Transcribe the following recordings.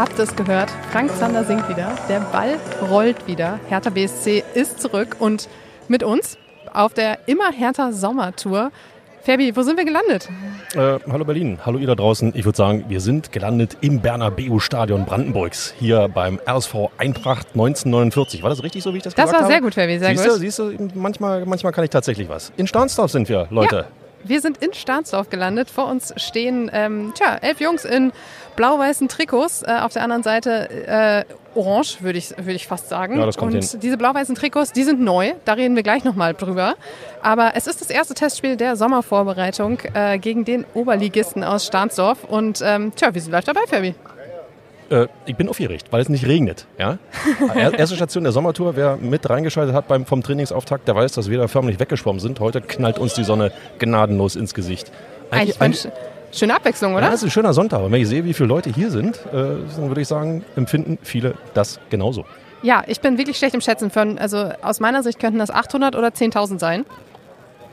habt es gehört. Frank Zander singt wieder. Der Ball rollt wieder. Hertha BSC ist zurück und mit uns auf der immer Hertha Sommertour. Fabi, wo sind wir gelandet? Äh, hallo Berlin, hallo ihr da draußen. Ich würde sagen, wir sind gelandet im Bernabeu-Stadion Brandenburgs, hier beim RSV Eintracht 1949. War das richtig so, wie ich das, das gesagt Das habe? war sehr gut, Fabi, sehr siehst gut. Du, siehst du, manchmal, manchmal kann ich tatsächlich was. In Stahnsdorf sind wir, Leute. Ja. Wir sind in Stahnsdorf gelandet. Vor uns stehen ähm, tja, elf Jungs in blau-weißen Trikots. Äh, auf der anderen Seite äh, orange, würde ich, würd ich fast sagen. Ja, das kommt Und hin. diese blau-weißen Trikots, die sind neu. Da reden wir gleich nochmal drüber. Aber es ist das erste Testspiel der Sommervorbereitung äh, gegen den Oberligisten aus Stahnsdorf. Und ähm, tja, wir sind live dabei, Fabi. Äh, ich bin aufgeregt, weil es nicht regnet. Ja? Erste Station der Sommertour, wer mit reingeschaltet hat beim, vom Trainingsauftakt, der weiß, dass wir da förmlich weggeschwommen sind. Heute knallt uns die Sonne gnadenlos ins Gesicht. Eigentlich, Eigentlich eine schöne Abwechslung, oder? Ja, das ist ein schöner Sonntag. Und wenn ich sehe, wie viele Leute hier sind, äh, dann würde ich sagen, empfinden viele das genauso. Ja, ich bin wirklich schlecht im Schätzen. Von, also aus meiner Sicht könnten das 800 oder 10.000 sein.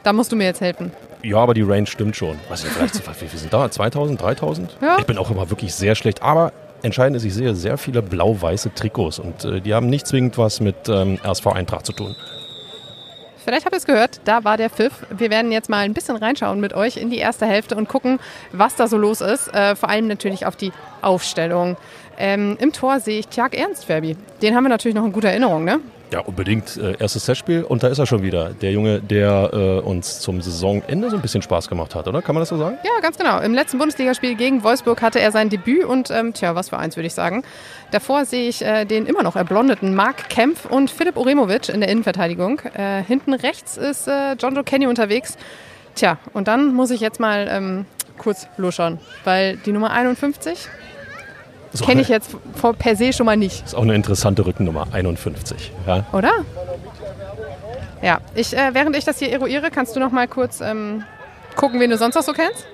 Da musst du mir jetzt helfen. Ja, aber die Range stimmt schon. Was ist vielleicht, wie viel sind da? 2000, 3000? Ja. Ich bin auch immer wirklich sehr schlecht. Aber entscheidend ist, ich sehe sehr viele blau-weiße Trikots und äh, die haben nicht zwingend was mit ähm, RSV Eintracht zu tun. Vielleicht habt ihr es gehört, da war der Pfiff. Wir werden jetzt mal ein bisschen reinschauen mit euch in die erste Hälfte und gucken, was da so los ist. Äh, vor allem natürlich auf die Aufstellung. Ähm, Im Tor sehe ich Tjag Ernst, Ferbi. Den haben wir natürlich noch in guter Erinnerung, ne? Ja, unbedingt. Äh, erstes Testspiel und da ist er schon wieder. Der Junge, der äh, uns zum Saisonende so ein bisschen Spaß gemacht hat, oder? Kann man das so sagen? Ja, ganz genau. Im letzten Bundesligaspiel gegen Wolfsburg hatte er sein Debüt und, ähm, tja, was für eins, würde ich sagen. Davor sehe ich äh, den immer noch erblondeten Marc Kempf und Philipp Oremovic in der Innenverteidigung. Äh, hinten rechts ist äh, John Joe Kenny unterwegs. Tja, und dann muss ich jetzt mal ähm, kurz luschern, weil die Nummer 51 So kenne ich jetzt vor, per se schon mal nicht, Ist auch eine interessante Rückennummer, 51. Ja? oder? Ja, ich, äh, während ich das hier eruiere, kannst du noch mal kurz ähm, gucken, wen du sonst noch so kennst?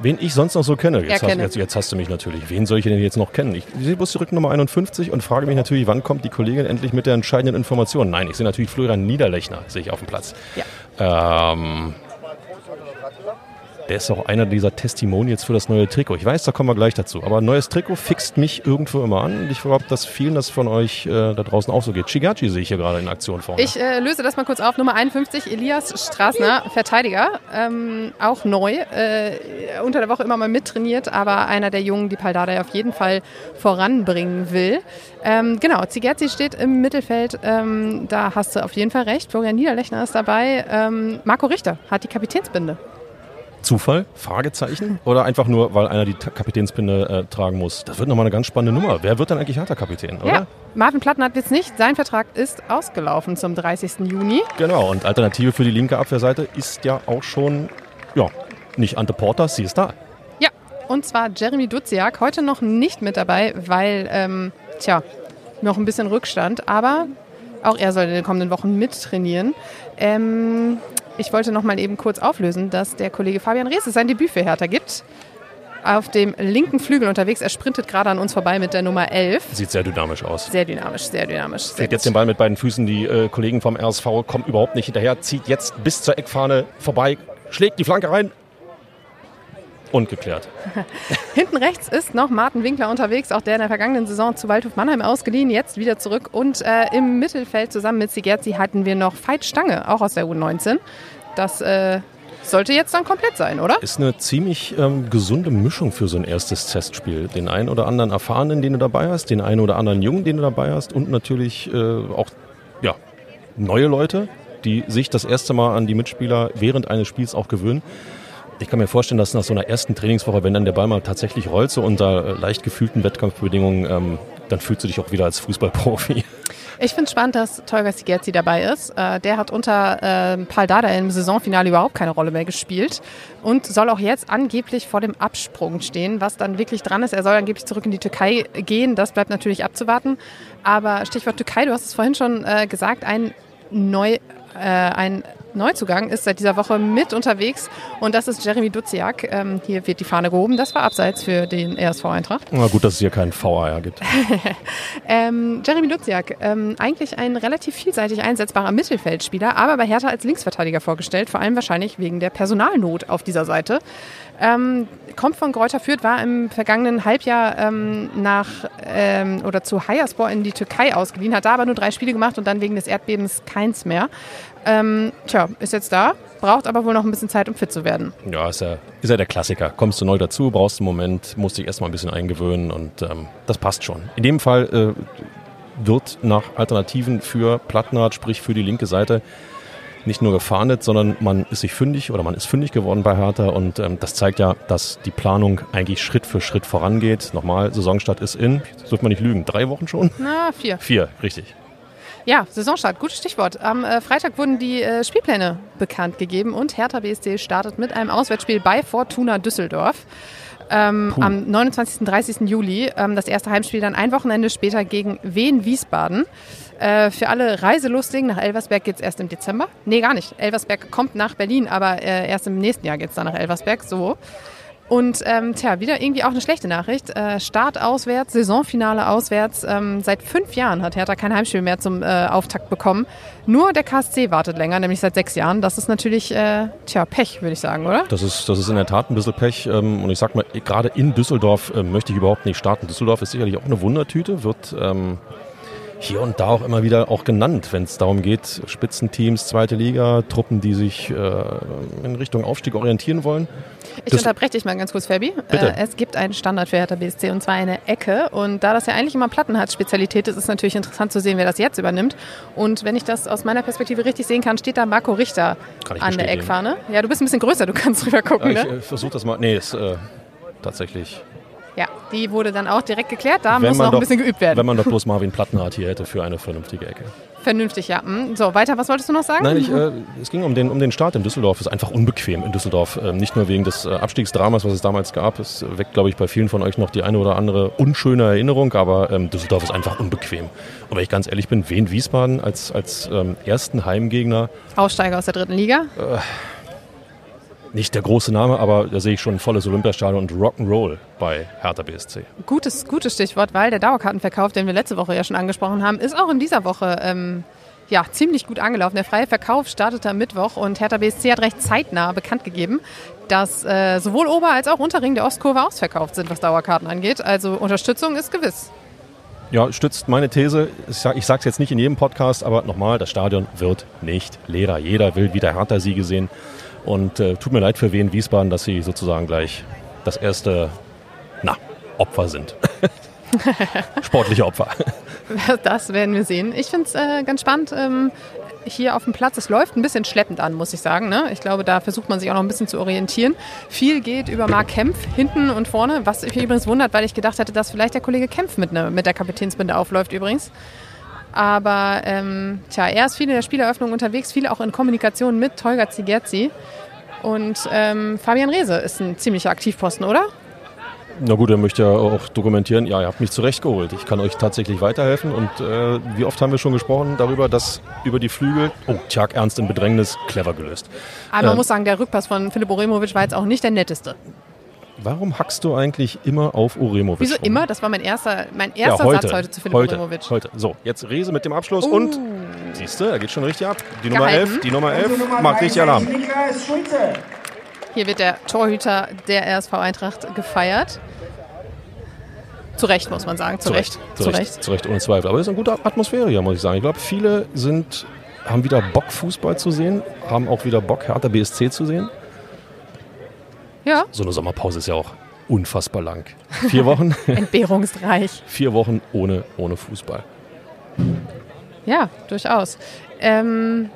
Wen ich sonst noch so kenne. Jetzt, hast, Erkenne. jetzt, jetzt hast du mich natürlich. Wen soll ich denn jetzt noch kennen? Ich sehe bloß die Rückennummer 51 und frage mich natürlich, wann kommt die Kollegin endlich mit der entscheidenden Information? Nein, ich sehe natürlich Florian Niederlechner, sehe ich auf dem Platz. Ja. Ähm, der ist auch einer dieser Testimonials für das neue Trikot. Ich weiß, da kommen wir gleich dazu. Aber ein neues Trikot fixt mich irgendwo immer an. Und ich glaube, dass vielen das von euch äh, da draußen auch so geht. Shigachi sehe ich hier gerade in Aktion vorne. Ich äh, löse das mal kurz auf. Nummer 51, Elias Straßner, Verteidiger. Ähm, auch neu. Äh, unter der Woche immer mal mittrainiert, aber einer der Jungen, die Paldada auf jeden Fall voranbringen will. Ähm, genau, Zigerzi steht im Mittelfeld. Ähm, da hast du auf jeden Fall recht. Florian Niederlechner ist dabei. Ähm, Marco Richter hat die Kapitänsbinde. Zufall? Fragezeichen? Oder einfach nur, weil einer die Kapitänspinne äh, tragen muss? Das wird nochmal eine ganz spannende Nummer. Wer wird dann eigentlich harter Kapitän, oder? Ja, Marvin Platten hat jetzt nicht. Sein Vertrag ist ausgelaufen zum 30. Juni. Genau, und Alternative für die linke Abwehrseite ist ja auch schon, ja, nicht Ante Porter, sie ist da. Ja, und zwar Jeremy Duziak, heute noch nicht mit dabei, weil, ähm, tja, noch ein bisschen Rückstand, aber auch er soll in den kommenden Wochen mittrainieren. Ähm, ich wollte noch mal eben kurz auflösen, dass der Kollege Fabian Reese sein Debüt für Hertha gibt. Auf dem linken Flügel unterwegs. Er sprintet gerade an uns vorbei mit der Nummer 11. Sieht sehr dynamisch aus. Sehr dynamisch, sehr dynamisch. Sehr jetzt den Ball mit beiden Füßen. Die äh, Kollegen vom RSV kommen überhaupt nicht hinterher. Zieht jetzt bis zur Eckfahne vorbei, schlägt die Flanke rein. Und geklärt. Hinten rechts ist noch Martin Winkler unterwegs, auch der in der vergangenen Saison zu Waldhof Mannheim ausgeliehen, jetzt wieder zurück. Und äh, im Mittelfeld zusammen mit Sigerzi hatten wir noch Veit Stange, auch aus der U19. Das äh, sollte jetzt dann komplett sein, oder? Ist eine ziemlich ähm, gesunde Mischung für so ein erstes Testspiel. Den einen oder anderen Erfahrenen, den du dabei hast, den einen oder anderen Jungen, den du dabei hast und natürlich äh, auch ja, neue Leute, die sich das erste Mal an die Mitspieler während eines Spiels auch gewöhnen. Ich kann mir vorstellen, dass nach so einer ersten Trainingswoche, wenn dann der Ball mal tatsächlich rollt, so unter äh, leicht gefühlten Wettkampfbedingungen, ähm, dann fühlst du dich auch wieder als Fußballprofi. Ich finde es spannend, dass Tolga Sigerzi dabei ist. Äh, der hat unter äh, Paul Dada im Saisonfinale überhaupt keine Rolle mehr gespielt und soll auch jetzt angeblich vor dem Absprung stehen, was dann wirklich dran ist. Er soll angeblich zurück in die Türkei gehen. Das bleibt natürlich abzuwarten. Aber Stichwort Türkei, du hast es vorhin schon äh, gesagt, ein neu, äh, ein Neuzugang ist seit dieser Woche mit unterwegs und das ist Jeremy Duziak. Ähm, hier wird die Fahne gehoben. Das war abseits für den RSV Eintracht. Na gut, dass es hier keinen VAR gibt. ähm, Jeremy Duziak, ähm, eigentlich ein relativ vielseitig einsetzbarer Mittelfeldspieler, aber bei Hertha als Linksverteidiger vorgestellt, vor allem wahrscheinlich wegen der Personalnot auf dieser Seite. Ähm, kommt von Greuther Fürth, war im vergangenen Halbjahr ähm, nach ähm, oder zu Hayaspor in die Türkei ausgeliehen, hat da aber nur drei Spiele gemacht und dann wegen des Erdbebens keins mehr. Ähm, tja, ist jetzt da, braucht aber wohl noch ein bisschen Zeit, um fit zu werden. Ja, ist ja, ist ja der Klassiker. Kommst du neu dazu, brauchst einen Moment, musst dich erstmal ein bisschen eingewöhnen und ähm, das passt schon. In dem Fall äh, wird nach Alternativen für Plattnaht, sprich für die linke Seite, nicht nur gefahndet, sondern man ist sich fündig oder man ist fündig geworden bei Hertha und ähm, das zeigt ja, dass die Planung eigentlich Schritt für Schritt vorangeht. Nochmal, Saisonstart ist in, das dürfte man nicht lügen, drei Wochen schon? Na, vier. Vier, richtig. Ja, Saisonstart, gutes Stichwort. Am äh, Freitag wurden die äh, Spielpläne bekannt gegeben und Hertha BSC startet mit einem Auswärtsspiel bei Fortuna Düsseldorf. Ähm, am 29. und 30. Juli. Ähm, das erste Heimspiel dann ein Wochenende später gegen Wien Wiesbaden. Äh, für alle Reiselustigen, nach Elversberg geht es erst im Dezember. Nee, gar nicht. Elversberg kommt nach Berlin, aber äh, erst im nächsten Jahr geht es dann nach Elversberg. So. Und ähm, tja, wieder irgendwie auch eine schlechte Nachricht. Äh, Start auswärts, Saisonfinale auswärts. Ähm, seit fünf Jahren hat Hertha kein Heimspiel mehr zum äh, Auftakt bekommen. Nur der KSC wartet länger, nämlich seit sechs Jahren. Das ist natürlich, äh, tja, Pech, würde ich sagen, oder? Das ist, das ist in der Tat ein bisschen Pech. Ähm, und ich sag mal, gerade in Düsseldorf äh, möchte ich überhaupt nicht starten. Düsseldorf ist sicherlich auch eine Wundertüte, wird ähm, hier und da auch immer wieder auch genannt, wenn es darum geht, Spitzenteams, zweite Liga, Truppen, die sich äh, in Richtung Aufstieg orientieren wollen. Ich das unterbreche dich mal ganz kurz, Fabi. Bitte. Äh, es gibt einen Standard für Hertha BSC und zwar eine Ecke. Und da das ja eigentlich immer Plattenhardt-Spezialität ist, ist es natürlich interessant zu sehen, wer das jetzt übernimmt. Und wenn ich das aus meiner Perspektive richtig sehen kann, steht da Marco Richter an der Eckfahne. Ja, du bist ein bisschen größer, du kannst drüber gucken. Ja, ich ne? äh, versuche das mal. Nee, ist äh, tatsächlich. Ja, die wurde dann auch direkt geklärt. Da Wenn muss noch doch- ein bisschen geübt werden. Wenn man doch bloß Marvin Plattenhardt hier hätte für eine vernünftige Ecke. Vernünftig, ja. Hm. So, weiter, was wolltest du noch sagen? Nein, ich, äh, es ging um den, um den Start in Düsseldorf. Es ist einfach unbequem in Düsseldorf. Ähm, nicht nur wegen des äh, Abstiegsdramas, was es damals gab. Es weckt, glaube ich, bei vielen von euch noch die eine oder andere unschöne Erinnerung. Aber ähm, Düsseldorf ist einfach unbequem. Und wenn ich ganz ehrlich bin, Wien Wiesbaden als, als ähm, ersten Heimgegner, Aussteiger aus der dritten Liga. Nicht der große Name, aber da sehe ich schon ein volles Olympiastadion und Rock'n'Roll bei Hertha BSC. Gutes, gutes Stichwort, weil der Dauerkartenverkauf, den wir letzte Woche ja schon angesprochen haben, ist auch in dieser Woche ähm, ja, ziemlich gut angelaufen. Der freie Verkauf startete am Mittwoch und Hertha BSC hat recht zeitnah bekannt gegeben, dass äh, sowohl Ober- als auch Unterring der Ostkurve ausverkauft sind, was Dauerkarten angeht. Also Unterstützung ist gewiss. Ja, stützt meine These. Ich sage es jetzt nicht in jedem Podcast, aber nochmal, das Stadion wird nicht leerer. Jeder will wieder Hertha-Siege sehen. Und äh, tut mir leid für Wien Wiesbaden, dass sie sozusagen gleich das erste, na, Opfer sind. Sportliche Opfer. Das werden wir sehen. Ich finde es äh, ganz spannend. Ähm, hier auf dem Platz, es läuft ein bisschen schleppend an, muss ich sagen. Ne? Ich glaube, da versucht man sich auch noch ein bisschen zu orientieren. Viel geht über Marc Kempf hinten und vorne, was mich übrigens wundert, weil ich gedacht hätte, dass vielleicht der Kollege Kempf mit, ne, mit der Kapitänsbinde aufläuft übrigens. Aber ähm, tja, er ist viel in der Spieleröffnung unterwegs, viel auch in Kommunikation mit Tolga Zigerzi. Und ähm, Fabian Reese ist ein ziemlicher Aktivposten, oder? Na gut, er möchte ja auch dokumentieren, ja, ihr habt mich zurechtgeholt. Ich kann euch tatsächlich weiterhelfen. Und äh, wie oft haben wir schon gesprochen darüber, dass über die Flügel, oh, Tjag Ernst in Bedrängnis, clever gelöst. Aber man Ähm. muss sagen, der Rückpass von Philipp Oremovic war jetzt auch nicht der netteste. Warum hackst du eigentlich immer auf Uremovic? Wieso rum? immer? Das war mein erster, mein erster ja, heute, Satz heute zu Philipp heute, Oremovic. Heute. So, jetzt Rese mit dem Abschluss Uh. und siehst du, er geht schon richtig ab. Die Nummer Gehalten. 11, die Nummer 11 macht richtig Alarm. Hier wird der Torhüter der RSV Eintracht gefeiert. Zu Recht, muss man sagen. Zu, Recht. zu Recht, zu Recht, ohne Zweifel. Aber es ist eine gute Atmosphäre hier, muss ich sagen. Ich glaube, viele sind, haben wieder Bock, Fußball zu sehen, haben auch wieder Bock, Hertha BSC zu sehen. Ja, So eine Sommerpause ist ja auch unfassbar lang. Vier Wochen, entbehrungsreich. vier Wochen ohne, ohne Fußball. Ja, durchaus. Ähm,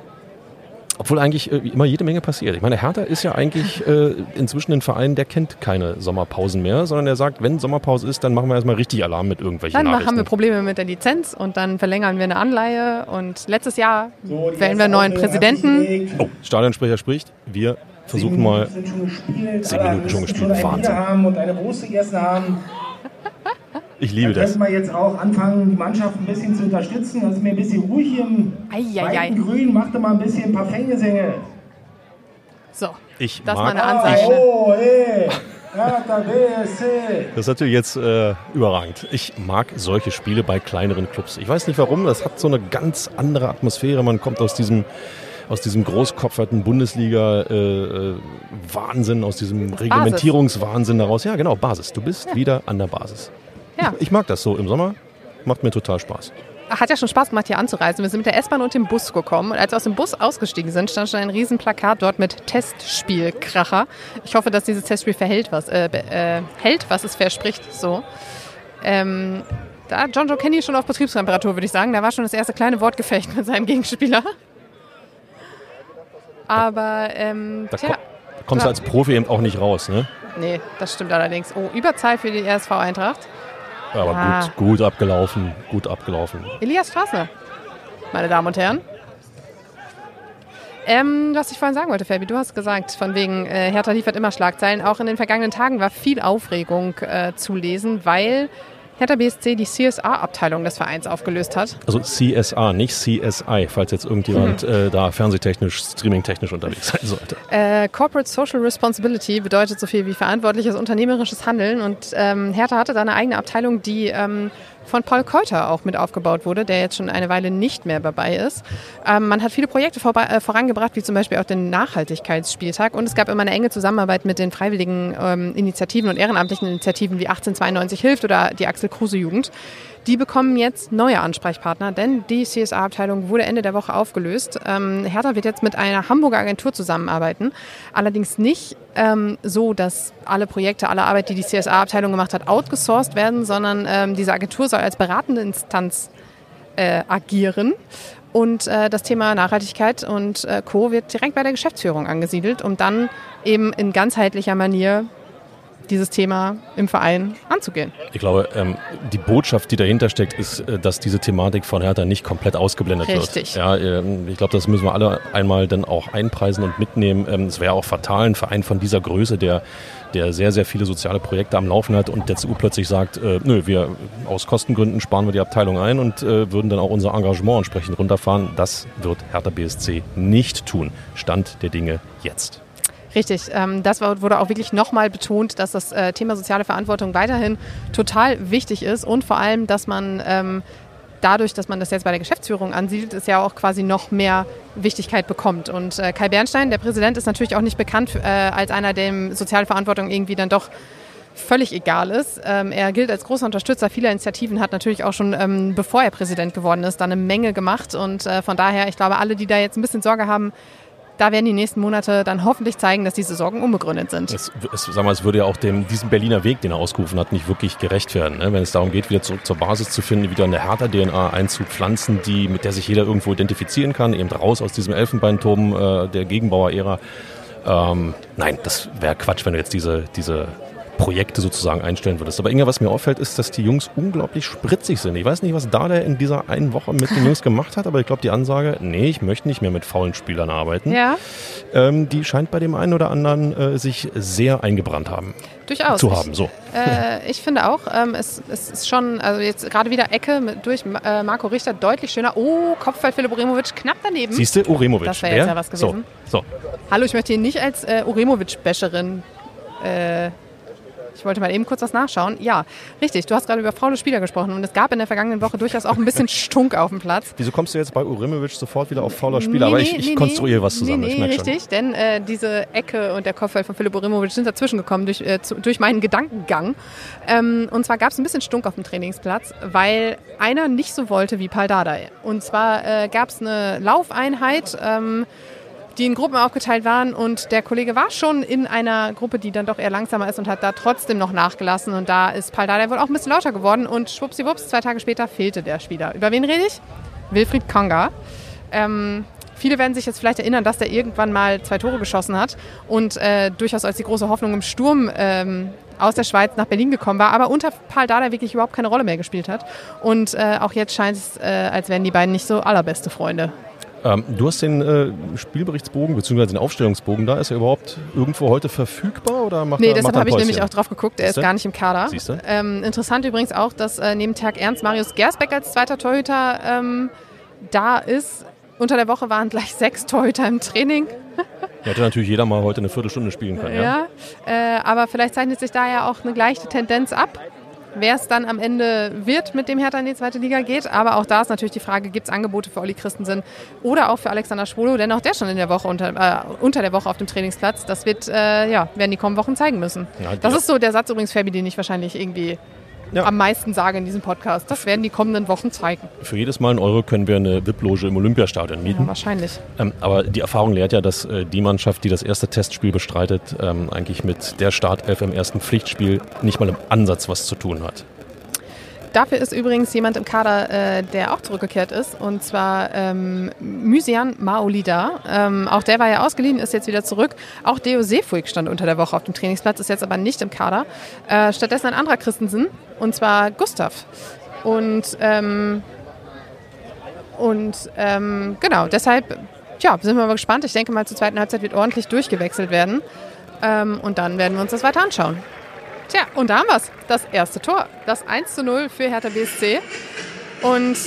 Obwohl eigentlich äh, immer jede Menge passiert. Ich meine, Hertha ist ja eigentlich äh, inzwischen ein Verein, der kennt keine Sommerpausen mehr, sondern der sagt, wenn Sommerpause ist, dann machen wir erstmal richtig Alarm mit irgendwelchen dann Nachrichten. haben wir Probleme mit der Lizenz und dann verlängern wir eine Anleihe. Und letztes Jahr So, wählen wir einen neuen Präsidenten. oh, Stadionsprecher spricht. Wir versuchen mal. Sind schon gespielt. Zehn Minuten schon gespielt. ein Wahnsinn. Haben und eine Wurst gegessen haben. Ich liebe da das. Könnten wir jetzt auch anfangen, die Mannschaft ein bisschen zu unterstützen. Das ist mir ein bisschen ruhig hier im Eieiei. weiten Grün. Macht mal ein bisschen ein paar Fängesänge. So, Ich das ist mal mag eine Ansage. Ne? Oh, hey! Das ist natürlich jetzt äh, überragend. Ich mag solche Spiele bei kleineren Clubs. Ich weiß nicht warum, das hat so eine ganz andere Atmosphäre. Man kommt aus diesem aus diesem großkopferten Bundesliga-Wahnsinn, aus diesem Reglementierungswahnsinn daraus. Ja, genau, Basis. Du bist wieder an der Basis. Ja. Ich, ich mag das so im Sommer. Macht mir total Spaß. Hat ja schon Spaß gemacht, hier anzureisen. Wir sind mit der S-Bahn und dem Bus gekommen. Und als wir aus dem Bus ausgestiegen sind, stand schon ein riesen Plakat dort mit Testspielkracher. Ich hoffe, dass dieses Testspiel verhält, was, äh, äh, hält, was es verspricht. So. Ähm, da hat John Joe Kenny schon auf Betriebstemperatur, würde ich sagen. Da war schon das erste kleine Wortgefecht mit seinem Gegenspieler. Aber, ähm, Da, tja, ko kommst du als Profi eben auch nicht raus. Ne? nee, das stimmt allerdings. Oh, Überzahl für die RSV Eintracht. Aber Ah. gut, gut abgelaufen. Gut abgelaufen. Elias Straßner, meine Damen und Herren. Ähm, was ich vorhin sagen wollte, Fabi, du hast gesagt, von wegen äh, Hertha liefert immer Schlagzeilen. Auch in den vergangenen Tagen war viel Aufregung äh, zu lesen, weil Hertha BSC die CSA-Abteilung des Vereins aufgelöst hat. Also CSA, nicht CSI, falls jetzt irgendjemand Mhm. äh, da fernsehtechnisch, streamingtechnisch unterwegs sein sollte. Äh, Corporate Social Responsibility bedeutet so viel wie verantwortliches unternehmerisches Handeln. Und ähm, Hertha hatte da eine eigene Abteilung, die ähm, von Paul Keuter auch mit aufgebaut wurde, der jetzt schon eine Weile nicht mehr dabei ist. Ähm, man hat viele Projekte vorbei, äh, vorangebracht, wie zum Beispiel auch den Nachhaltigkeitsspieltag. Und es gab immer eine enge Zusammenarbeit mit den freiwilligen ähm, Initiativen und ehrenamtlichen Initiativen wie 1892 hilft oder die Axel Kruse Jugend. Die bekommen jetzt neue Ansprechpartner, denn die CSA-Abteilung wurde Ende der Woche aufgelöst. Ähm, Hertha wird jetzt mit einer Hamburger Agentur zusammenarbeiten. Allerdings nicht ähm, so, dass alle Projekte, alle Arbeit, die die CSA-Abteilung gemacht hat, outgesourced werden, sondern ähm, diese Agentur soll als beratende Instanz äh, agieren. Und äh, das Thema Nachhaltigkeit und äh, Co. wird direkt bei der Geschäftsführung angesiedelt, um dann eben in ganzheitlicher Manier dieses Thema im Verein anzugehen. Ich glaube, ähm, die Botschaft, die dahinter steckt, ist, äh, dass diese Thematik von Hertha nicht komplett ausgeblendet Richtig. wird. Ja, ähm, ich glaube, das müssen wir alle einmal dann auch einpreisen und mitnehmen. Ähm, es wäre auch fatal, ein Verein von dieser Größe, der, der sehr, sehr viele soziale Projekte am Laufen hat und der CU plötzlich sagt, äh, nö, wir aus Kostengründen sparen wir die Abteilung ein und äh, würden dann auch unser Engagement entsprechend runterfahren. Das wird Hertha BSC nicht tun. Stand der Dinge jetzt. Richtig, ähm, das wurde auch wirklich nochmal betont, dass das äh, Thema soziale Verantwortung weiterhin total wichtig ist und vor allem, dass man ähm, dadurch, dass man das jetzt bei der Geschäftsführung ansiedelt, es ja auch quasi noch mehr Wichtigkeit bekommt. Und äh, Kai Bernstein, der Präsident, ist natürlich auch nicht bekannt äh, als einer, dem soziale Verantwortung irgendwie dann doch völlig egal ist. Ähm, er gilt als großer Unterstützer vieler Initiativen, hat natürlich auch schon, ähm, bevor er Präsident geworden ist, dann eine Menge gemacht. Und äh, von daher, ich glaube, alle, die da jetzt ein bisschen Sorge haben, da werden die nächsten Monate dann hoffentlich zeigen, dass diese Sorgen unbegründet sind. Es, es, sag mal, es würde ja auch dem, diesem Berliner Weg, den er ausgerufen hat, nicht wirklich gerecht werden. Ne? Wenn es darum geht, wieder zurück zur Basis zu finden, wieder eine härter DNA einzupflanzen, die, mit der sich jeder irgendwo identifizieren kann, eben raus aus diesem Elfenbeinturm äh, der Gegenbauer-Ära. Ähm, nein, das wäre Quatsch, wenn du jetzt diese, diese Projekte sozusagen einstellen würdest. Aber Inga, was mir auffällt, ist, dass die Jungs unglaublich spritzig sind. Ich weiß nicht, was Dada in dieser einen Woche mit den Jungs gemacht hat, aber ich glaube, die Ansage, nee, ich möchte nicht mehr mit faulen Spielern arbeiten, Ja, ähm, die scheint bei dem einen oder anderen äh, sich sehr eingebrannt haben, durchaus. zu haben. So. Äh, ich finde auch, ähm, es, es ist schon, also jetzt gerade wieder Ecke mit, durch äh, Marco Richter deutlich schöner. Oh, Kopfball Philipp Uremovic knapp daneben. Siehst du, Uremovic. Das wär jetzt ja was gewesen. So, so. Hallo, ich möchte hier nicht als äh, Uremovic-Basherin. Äh, ich wollte mal eben kurz was nachschauen. Ja, richtig. Du hast gerade über faule Spieler gesprochen und es gab in der vergangenen Woche durchaus auch ein bisschen Stunk auf dem Platz. Wieso kommst du jetzt bei Uremovic sofort wieder auf fauler Spieler? Aber ich, ich konstruiere was zusammen, Nee, nee, richtig, denn äh, diese Ecke und der Kopfball von Philipp Uremovic sind dazwischen gekommen durch, äh, zu, durch meinen Gedankengang. Ähm, und zwar gab es ein bisschen Stunk auf dem Trainingsplatz, weil einer nicht so wollte wie Paul Dardai. Und zwar äh, gab es eine Laufeinheit, ähm, die in Gruppen aufgeteilt waren und der Kollege war schon in einer Gruppe, die dann doch eher langsamer ist und hat da trotzdem noch nachgelassen und da ist Paul Dardai wohl auch ein bisschen lauter geworden und schwuppsiwupps, zwei Tage später fehlte der Spieler. Über wen rede ich? Wilfried Konga. Ähm, viele werden sich jetzt vielleicht erinnern, dass der irgendwann mal zwei Tore geschossen hat und äh, durchaus als die große Hoffnung im Sturm ähm, aus der Schweiz nach Berlin gekommen war, aber unter Paul Dardai wirklich überhaupt keine Rolle mehr gespielt hat. Und äh, auch jetzt scheint es, äh, als wären die beiden nicht so allerbeste Freunde. Ähm, du hast den äh, Spielberichtsbogen bzw. den Aufstellungsbogen da. Ist er überhaupt irgendwo heute verfügbar oder macht Nee, er, deshalb habe ich nämlich auch drauf geguckt. Er ist Siehste? gar nicht im Kader. Ähm, interessant übrigens auch, dass äh, neben Tag Ernst Marius Gersbeck als zweiter Torhüter ähm, da ist. Unter der Woche waren gleich sechs Torhüter im Training. Hätte natürlich jeder mal heute eine Viertelstunde spielen können. Ja? Ja. Äh, aber vielleicht zeichnet sich da ja auch eine gleiche Tendenz ab. Wer es dann am Ende wird, mit dem Hertha in die zweite Liga geht. Aber auch da ist natürlich die Frage, gibt es Angebote für Olli Christensen oder auch für Alexander Schwolo, denn auch der schon in der Woche unter, äh, unter der Woche auf dem Trainingsplatz. Das wird, äh, ja, werden die kommenden Wochen zeigen müssen. Ja, das ist so der Satz übrigens, Fabi, den ich wahrscheinlich irgendwie Ja. am meisten sage in diesem Podcast. Das werden die kommenden Wochen zeigen. Für jedes Mal einen Euro können wir eine VIP-Loge im Olympiastadion mieten. Ja, wahrscheinlich. Ähm, aber die Erfahrung lehrt ja, dass äh, die Mannschaft, die das erste Testspiel bestreitet, ähm, eigentlich mit der Startelf im ersten Pflichtspiel nicht mal im Ansatz was zu tun hat. Dafür ist übrigens jemand im Kader, äh, der auch zurückgekehrt ist, und zwar ähm, Mysian Maolida. Ähm, auch der war ja ausgeliehen, ist jetzt wieder zurück. Auch Deo Sefuig stand unter der Woche auf dem Trainingsplatz, ist jetzt aber nicht im Kader. Äh, stattdessen ein anderer Christensen, und zwar Gustav. Und, ähm, und ähm, genau, deshalb ja, sind wir mal gespannt. Ich denke mal, zur zweiten Halbzeit wird ordentlich durchgewechselt werden. Ähm, und dann werden wir uns das weiter anschauen. Tja, und da haben wir es. Das erste Tor. Das 1 zu 0 für Hertha BSC. Und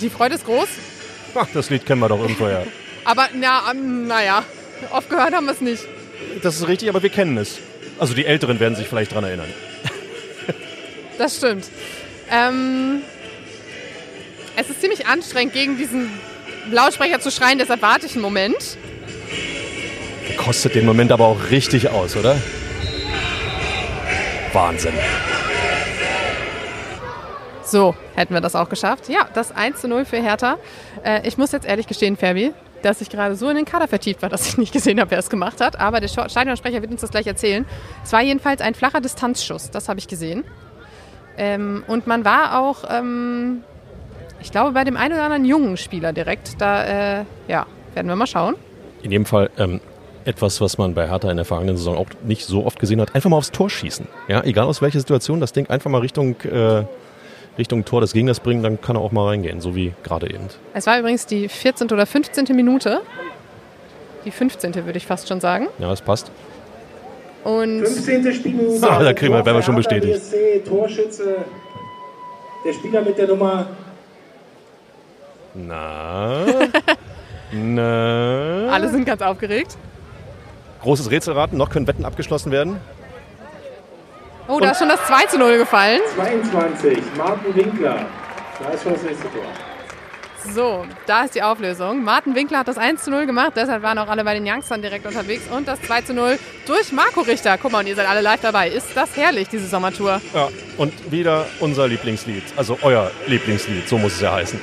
die Freude ist groß. Ach, das Lied kennen wir doch irgendwoher. Aber na, ähm, naja, oft gehört haben wir es nicht. Das ist richtig, aber wir kennen es. Also die Älteren werden sich vielleicht dran erinnern. Das stimmt. Ähm, es ist ziemlich anstrengend, gegen diesen Lautsprecher zu schreien, deshalb warte ich einen Moment. Kostet den Moment aber auch richtig aus, oder? Wahnsinn. So, hätten wir das auch geschafft. Ja, das 1 zu 0 für Hertha. Äh, ich muss jetzt ehrlich gestehen, Ferbi, dass ich gerade so in den Kader vertieft war, dass ich nicht gesehen habe, wer es gemacht hat. Aber der Stadionsprecher wird uns das gleich erzählen. Es war jedenfalls ein flacher Distanzschuss, das habe ich gesehen. Ähm, und man war auch, ähm, ich glaube, bei dem einen oder anderen jungen Spieler direkt. Da, äh, ja, werden wir mal schauen. In jedem Fall ähm, etwas, was man bei Hertha in der vergangenen Saison auch nicht so oft gesehen hat. Einfach mal aufs Tor schießen. Ja, egal aus welcher Situation, das Ding einfach mal Richtung, äh, Richtung Tor des Gegners bringen, dann kann er auch mal reingehen, so wie gerade eben. Es war übrigens die 14. oder 15. Minute. Die 15. würde ich fast schon sagen. Ja, das passt. Und 15. Spielminute. Ah, da kriegen wir- werden wir schon bestätigt. BSC, Torschütze. Der Spieler mit der Nummer Na? Na? alle sind ganz aufgeregt. Großes Rätselraten, noch können Wetten abgeschlossen werden. Oh, da ist schon das 2 zu 0 gefallen. 22. Martin Winkler. Da ist schon das nächste Tor. So, da ist die Auflösung. Martin Winkler hat das 1 zu 0 gemacht, deshalb waren auch alle bei den Youngstern direkt unterwegs. Und das 2 zu 0 durch Marco Richter. Guck mal, und ihr seid alle live dabei. Ist das herrlich, diese Sommertour? Ja, und wieder unser Lieblingslied. Also euer Lieblingslied, so muss es ja heißen.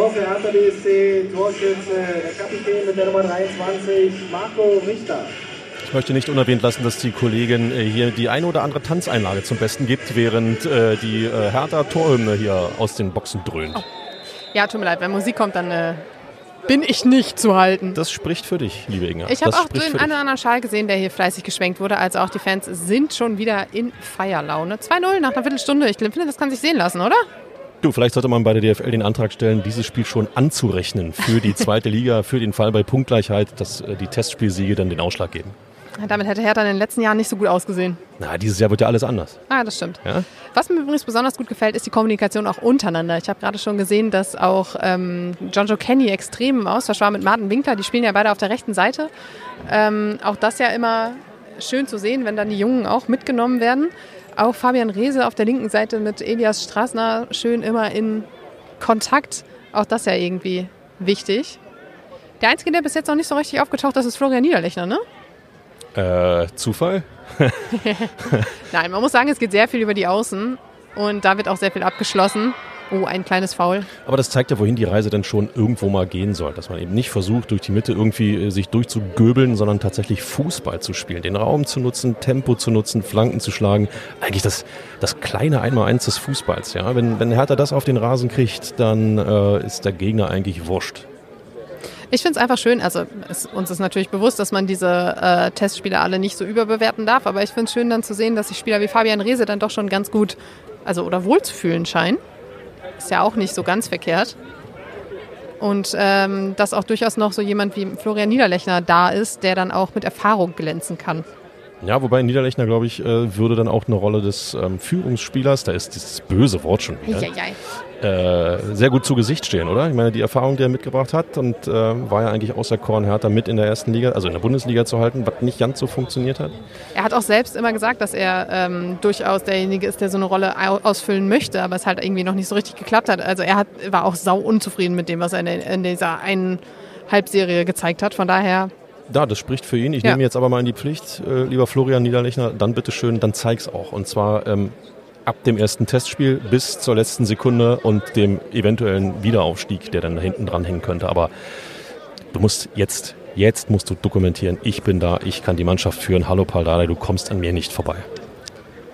Tor für Hertha BSC, Torschütze, der Kapitän mit der Nummer 23, Marco Richter. Ich möchte nicht unerwähnt lassen, dass die Kollegin äh, hier die eine oder andere Tanzeinlage zum Besten gibt, während äh, die äh, Hertha Torhymne hier aus den Boxen dröhnt. Ja, tut mir leid, wenn Musik kommt, dann äh, bin ich nicht zu halten. Das spricht für dich, liebe Inga. Ich habe auch den einen oder anderen Schal gesehen, der hier fleißig geschwenkt wurde. Also auch die Fans sind schon wieder in Feierlaune. 2-0 nach einer Viertelstunde. Ich finde, das kann sich sehen lassen, oder? Du, vielleicht sollte man bei der DFL den Antrag stellen, dieses Spiel schon anzurechnen für die zweite Liga, für den Fall bei Punktgleichheit, dass äh, die Testspielsiege dann den Ausschlag geben. Damit hätte Hertha in den letzten Jahren nicht so gut ausgesehen. Na, dieses Jahr wird ja alles anders. Ah, das stimmt. Ja? Was mir übrigens besonders gut gefällt, ist die Kommunikation auch untereinander. Ich habe gerade schon gesehen, dass auch ähm, John Joe Kenny extrem im Austausch war mit Martin Winkler. Die spielen ja beide auf der rechten Seite. Ähm, auch das ja immer schön zu sehen, wenn dann die Jungen auch mitgenommen werden. Auch Fabian Reese auf der linken Seite mit Elias Straßner schön immer in Kontakt. Auch das ja irgendwie wichtig. Der Einzige, der bis jetzt noch nicht so richtig aufgetaucht ist, ist Florian Niederlechner, ne? Äh, Zufall? Nein, man muss sagen, es geht sehr viel über die Außen und da wird auch sehr viel abgeschlossen. Oh, ein kleines Foul. Aber das zeigt ja, wohin die Reise dann schon irgendwo mal gehen soll. Dass man eben nicht versucht, durch die Mitte irgendwie äh, sich durchzugöbeln, sondern tatsächlich Fußball zu spielen. Den Raum zu nutzen, Tempo zu nutzen, Flanken zu schlagen. Eigentlich das, das kleine Einmaleins des Fußballs. Ja? Wenn, wenn Hertha das auf den Rasen kriegt, dann äh, ist der Gegner eigentlich wurscht. Ich finde es einfach schön, also es, uns ist natürlich bewusst, dass man diese äh, Testspiele alle nicht so überbewerten darf, aber ich finde es schön dann zu sehen, dass sich Spieler wie Fabian Reese dann doch schon ganz gut also oder wohl zu fühlen scheinen. Ist ja auch nicht so ganz verkehrt. Und ähm, dass auch durchaus noch so jemand wie Florian Niederlechner da ist, der dann auch mit Erfahrung glänzen kann. Ja, wobei Niederlechner, glaube ich, äh, würde dann auch eine Rolle des ähm, Führungsspielers, da ist dieses böse Wort schon wieder, Eieiei. Äh, sehr gut zu Gesicht stehen, oder? Ich meine, die Erfahrung, die er mitgebracht hat und äh, war ja eigentlich außer Korn Hertha mit in der ersten Liga, also in der Bundesliga zu halten, was nicht ganz so funktioniert hat. Er hat auch selbst immer gesagt, dass er ähm, durchaus derjenige ist, der so eine Rolle au- ausfüllen möchte, aber es halt irgendwie noch nicht so richtig geklappt hat. Also er hat, war auch sau unzufrieden mit dem, was er in, in dieser einen Halbserie gezeigt hat. Von daher, Da, das spricht für ihn. Ich Ja. nehme jetzt aber mal in die Pflicht, äh, lieber Florian Niederlechner, dann bitteschön, dann zeig's auch. Und zwar ähm, ab dem ersten Testspiel bis zur letzten Sekunde und dem eventuellen Wiederaufstieg, der dann da hinten dran hängen könnte. Aber du musst jetzt, jetzt musst du dokumentieren, ich bin da, ich kann die Mannschaft führen. Hallo Paldada, du kommst an mir nicht vorbei.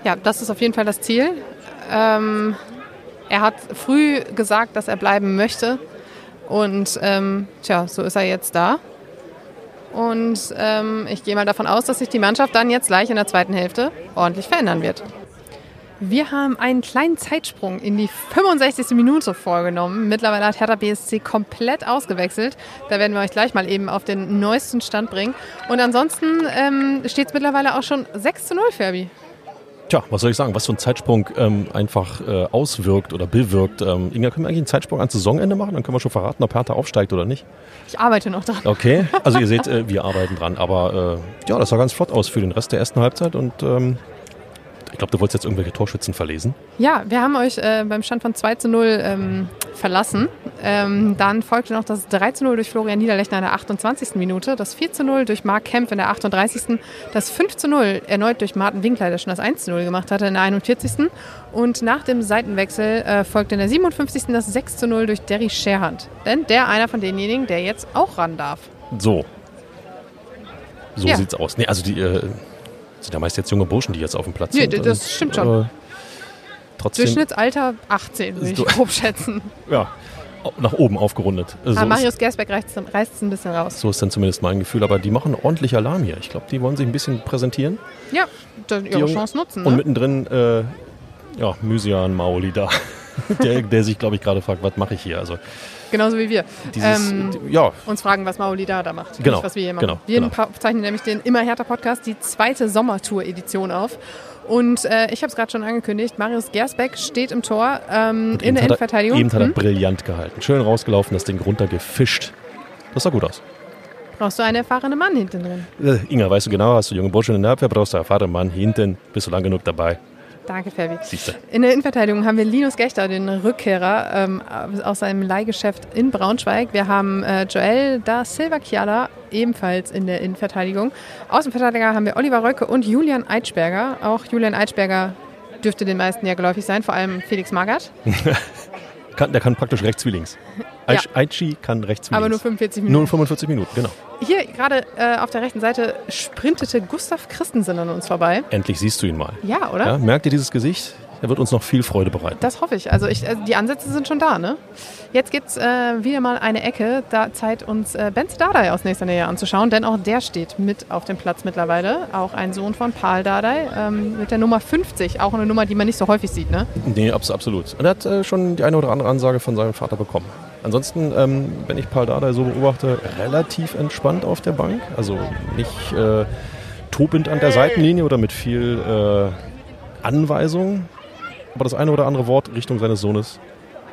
ja, das ist auf jeden Fall das Ziel. Ähm, er hat früh gesagt, dass er bleiben möchte. Und ähm, tja, so ist er jetzt da. Und ähm, ich gehe mal davon aus, dass sich die Mannschaft dann jetzt gleich in der zweiten Hälfte ordentlich verändern wird. Wir haben einen kleinen Zeitsprung in die 65. Minute vorgenommen. Mittlerweile hat Hertha BSC komplett ausgewechselt. Da werden wir euch gleich mal eben auf den neuesten Stand bringen. Und ansonsten ähm, steht es mittlerweile auch schon 6 zu 0, Ferbi. Tja, was soll ich sagen, was so ein Zeitsprung ähm, einfach äh, auswirkt oder bewirkt. Ähm, Inga, können wir eigentlich einen Zeitsprung ans Saisonende machen? Dann können wir schon verraten, ob Hertha aufsteigt oder nicht. Ich arbeite noch dran. Okay, also ihr seht, äh, wir arbeiten dran. Aber äh, ja, das sah ganz flott aus für den Rest der ersten Halbzeit. Und ähm, ich glaube, du wolltest jetzt irgendwelche Torschützen verlesen. Ja, wir haben euch äh, beim Stand von 2 zu 0 ähm, verlassen. Ähm, dann folgte noch das 3 zu 0 durch Florian Niederlechner in der 28. Minute, das 4 zu 0 durch Marc Kempf in der 38. Das 5 zu 0 erneut durch Martin Winkler, der schon das 1 zu 0 gemacht hatte in der 41. Und nach dem Seitenwechsel äh, folgte in der 57. das 6 zu 0 durch Derry Scherhand. Denn der einer von denjenigen, der jetzt auch ran darf. So. So Ja. sieht's aus. Nee, also die äh, sind ja meist jetzt junge Burschen, die jetzt auf dem Platz Nee, sind. das und, stimmt schon. Äh, trotzdem, Durchschnittsalter 18, würde ich grob schätzen. ja, nach oben aufgerundet. So, ist, Marius Gersbeck reißt es ein bisschen raus. so ist dann zumindest mein Gefühl. Aber die machen ordentlich Alarm hier. Ich glaube, die wollen sich ein bisschen präsentieren. Ja, dann ihre Jungen- Chance nutzen. Und Ne? mittendrin, äh, ja, Mysian Maoli da. der, der sich, glaube ich, gerade fragt, was mache ich hier? Also Genauso wie wir. dieses, Ähm, ja, uns fragen, was Maoli da, da macht. Genau, Nicht, was wir hier machen. genau, wir genau. zeichnen nämlich den Immer härter Podcast, die zweite Sommertour-Edition auf. Und äh, ich habe es gerade schon angekündigt, Marius Gersbeck steht im Tor ähm, in der hat er- Innenverteidigung. Eben hat er Hm? brillant gehalten. Schön rausgelaufen, das Ding runtergefischt. Das sah gut aus. Brauchst du einen erfahrenen Mann hinten drin. Äh, Inga, weißt du genau, hast du junge Burschen in der Abwehr, brauchst du erfahrenen Mann hinten, bist du lang genug dabei. Danke, Fabi. In der Innenverteidigung haben wir Linus Gechter, den Rückkehrer ähm, aus seinem Leihgeschäft in Braunschweig. Wir haben äh, Joel da Silva Chiala, ebenfalls in der Innenverteidigung. Außenverteidiger haben wir Oliver Röcke und Julian Eitschberger. Auch Julian Eitschberger dürfte den meisten ja geläufig sein, vor allem Felix Magath. Der kann praktisch rechts wie links. Ja. Aichi- Aichi kann rechts Aber nur links. 45 Nur Minuten. 45 Minuten, genau. Hier gerade äh, auf der rechten Seite sprintete Gustav Christensen an uns vorbei. Endlich siehst du ihn mal. Ja, oder? Ja, merkt ihr dieses Gesicht? Er wird uns noch viel Freude bereiten. Das hoffe ich. Also, ich, also die Ansätze sind schon da, ne? Jetzt gibt es äh, wieder mal eine Ecke. Da Zeit uns äh, Benz Dardai aus nächster Nähe anzuschauen, denn auch der steht mit auf dem Platz mittlerweile. Auch ein Sohn von Paul Dardai ähm, mit der Nummer 50. Auch eine Nummer, die man nicht so häufig sieht, ne? Nee, abs absolut. Und er hat äh, schon die eine oder andere Ansage von seinem Vater bekommen. Ansonsten, ähm, wenn ich Paul Dardai so beobachte, relativ entspannt auf der Bank. Also nicht äh, tobend an der Seitenlinie oder mit viel äh, Anweisung. Aber das eine oder andere Wort Richtung seines Sohnes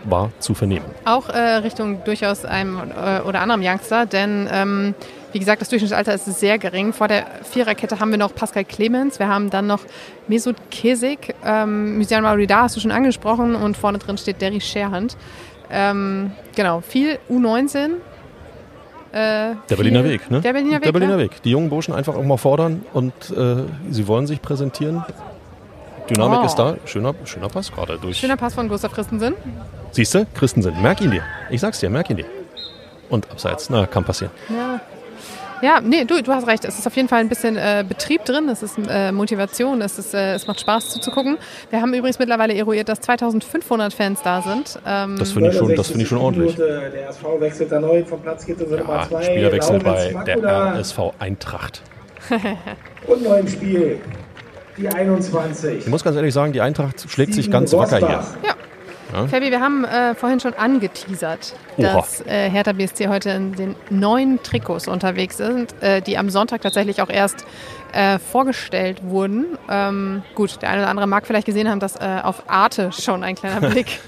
war zu vernehmen. Auch äh, Richtung durchaus einem äh, oder anderem Youngster, denn ähm, wie gesagt, das Durchschnittsalter ist sehr gering. Vor der Viererkette haben wir noch Pascal Clemens, wir haben dann noch Mesut Kesik, ähm, Mysian Maurida hast du schon angesprochen und vorne drin steht Derry Scherhand. Ähm, genau, viel U19. Äh, Der Berliner Weg, ne? Der Berliner Weg. Der Berliner ne? Weg. Die jungen Burschen einfach auch mal fordern und äh, sie wollen sich präsentieren. Dynamik Oh. ist da. Schöner, schöner Pass gerade durch. Schöner Pass von Gustav Christensen. Siehst du? Christensen. Merk ihn dir. Ich sag's dir, merk ihn dir. Und abseits. Na, kann passieren. Ja. Ja, nee, du, du hast recht. Es ist auf jeden Fall ein bisschen äh, Betrieb drin, es ist äh, Motivation, es, ist, äh, es macht Spaß zuzugucken. Wir haben übrigens mittlerweile eruiert, dass 2500 Fans da sind. Ähm, Das finde ich, schon- das finde ich schon ordentlich. Minute, Der SV wechselt erneut vom Platz, geht Nummer Ja, 2. Spielerwechsel bei der RSV Eintracht. Und neuem Spiel. die 21. Ich muss ganz ehrlich sagen, die Eintracht schlägt sich ganz wacker hier. Ja. Ja. Fabi, wir haben äh, vorhin schon angeteasert, Oha. dass äh, Hertha BSC heute in den neuen Trikots unterwegs sind, äh, die am Sonntag tatsächlich auch erst äh, vorgestellt wurden. Ähm, gut, der eine oder andere mag vielleicht gesehen haben, dass äh, auf Arte schon ein kleiner Blick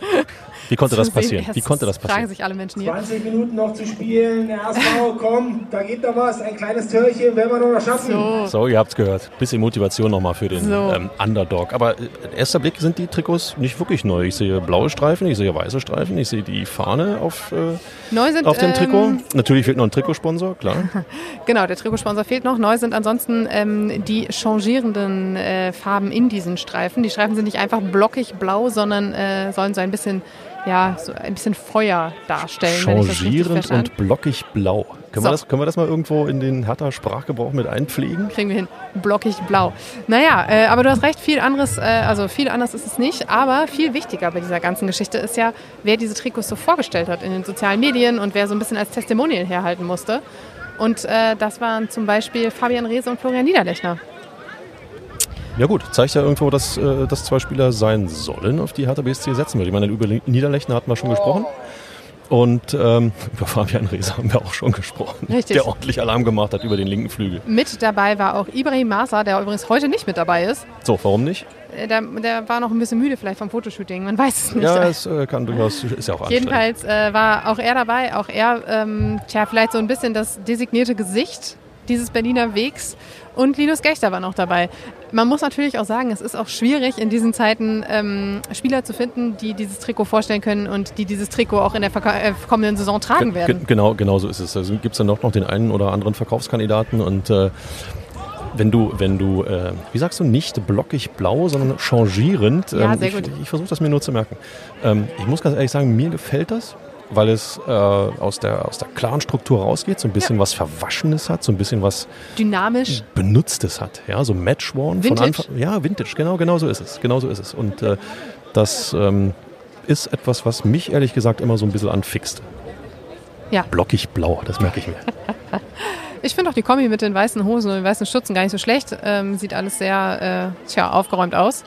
Wie konnte das passieren? Wie konnte das passieren? Fragen sich alle Menschen hier. 20 Minuten noch zu spielen. Der HSV, komm, da geht noch was. Ein kleines Türchen werden wir noch schaffen. So, so ihr habt es gehört. Bisschen Motivation nochmal für den so. ähm, Underdog. Aber äh, erster Blick sind die Trikots nicht wirklich neu. Ich sehe blaue Streifen, ich sehe weiße Streifen, ich sehe die Fahne auf, äh, neu sind, auf dem Trikot. Ähm, Natürlich fehlt noch ein Trikotsponsor, klar. genau, der Trikotsponsor fehlt noch. Neu sind ansonsten ähm, die changierenden äh, Farben in diesen Streifen. Die Streifen sind nicht einfach blockig blau, sondern äh, sollen so ein bisschen ja, so ein bisschen Feuer darstellen. Changierend und blockig blau. Können, so. wir das, können wir das mal irgendwo in den Hertha Sprachgebrauch mit einpflegen? Kriegen wir hin. Blockig blau. Naja, äh, aber du hast recht, viel anderes, äh, also viel anders ist es nicht. Aber viel wichtiger bei dieser ganzen Geschichte ist ja, wer diese Trikots so vorgestellt hat in den sozialen Medien und wer so ein bisschen als Testimonial herhalten musste. Und äh, das waren zum Beispiel Fabian Reese und Florian Niederlechner. Ja gut, zeigt ja irgendwo, dass äh, das zwei Spieler sein sollen, auf die Hertha BSC setzen wird. Ich meine, über Niederlechner hatten wir schon gesprochen. Und ähm, über Fabian Reese haben wir auch schon gesprochen, Richtig. der ordentlich Alarm gemacht hat über den linken Flügel. Mit dabei war auch Ibrahim Masa, der übrigens heute nicht mit dabei ist. So, warum nicht? Äh, der, der war noch ein bisschen müde vielleicht vom Fotoshooting, man weiß es nicht. Ja, es äh, kann durchaus, ist ja auch Jedenfalls äh, war auch er dabei, auch er, ähm, tja, vielleicht so ein bisschen das designierte Gesicht dieses Berliner Wegs und Linus Gechter war noch dabei. Man muss natürlich auch sagen, es ist auch schwierig in diesen Zeiten ähm, Spieler zu finden, die dieses Trikot vorstellen können und die dieses Trikot auch in der äh, kommenden Saison tragen Ge werden. Genau, genau so ist es. Also gibt es dann auch noch den einen oder anderen Verkaufskandidaten und äh, wenn du, wenn du, äh, wie sagst du, nicht blockig blau, sondern changierend. Ja, ähm, sehr gut. Ich, ich versuche das mir nur zu merken. Ähm, ich muss ganz ehrlich sagen, mir gefällt das weil es äh, aus, der, aus der klaren Struktur rausgeht, so ein bisschen ja. was Verwaschenes hat, so ein bisschen was dynamisch Benutztes hat. Ja, so Matchworn von Anfang. Ja, Vintage, genau, genau so ist es. Genau so ist es. Und äh, das ähm, ist etwas, was mich ehrlich gesagt immer so ein bisschen anfixt. Ja. Blockig blau, das merke ich mir. Ich finde auch die Kombi mit den weißen Hosen und den weißen Stutzen gar nicht so schlecht. Ähm, sieht alles sehr äh, tja, aufgeräumt aus.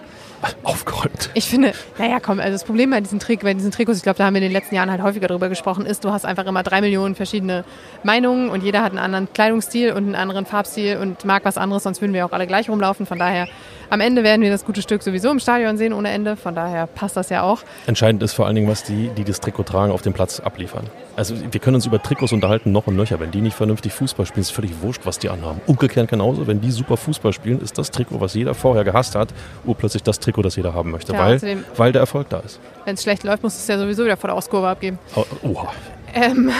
Aufgeräumt. Ich finde, naja, komm, also das Problem bei diesen, Trick, bei diesen Trikots, ich glaube, da haben wir in den letzten Jahren halt häufiger darüber gesprochen, ist, du hast einfach immer drei Millionen verschiedene Meinungen und jeder hat einen anderen Kleidungsstil und einen anderen Farbstil und mag was anderes, sonst würden wir auch alle gleich rumlaufen. Von daher, am Ende werden wir das gute Stück sowieso im Stadion sehen ohne Ende. Von daher passt das ja auch. Entscheidend ist vor allen Dingen, was die, die das Trikot tragen, auf dem Platz abliefern. Also wir können uns über Trikots unterhalten, noch und nöcher. Wenn die nicht vernünftig Fußball spielen, ist völlig wurscht, was die anhaben. Umgekehrt genauso, wenn die super Fußball spielen, ist das Trikot, was jeder vorher gehasst hat, urplötzlich das Trikot, das jeder haben möchte ja, weil, weil der Erfolg da ist. Wenn es schlecht läuft, muss es ja sowieso wieder vor der Auskurve abgeben. Oh, oha. Ähm,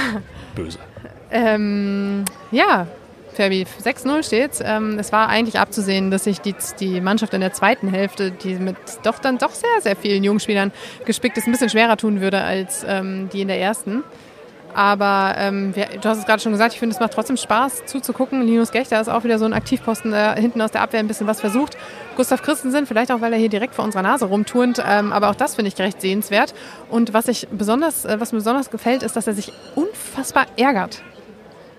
Böse. Ähm, ja, Fabi, 6-0 steht. Ähm, es war eigentlich abzusehen, dass sich die, die Mannschaft in der zweiten Hälfte, die mit doch dann doch sehr, sehr vielen Jungspielern gespickt ist, ein bisschen schwerer tun würde als ähm, die in der ersten. Aber ähm, wir, du hast es gerade schon gesagt, ich finde, es macht trotzdem Spaß zuzugucken. Linus Gechter ist auch wieder so ein Aktivposten, der hinten aus der Abwehr ein bisschen was versucht. Gustav Christensen, vielleicht auch, weil er hier direkt vor unserer Nase rumturnt. Ähm, aber auch das finde ich recht sehenswert. Und was, ich besonders, äh, was mir besonders gefällt, ist, dass er sich unfassbar ärgert.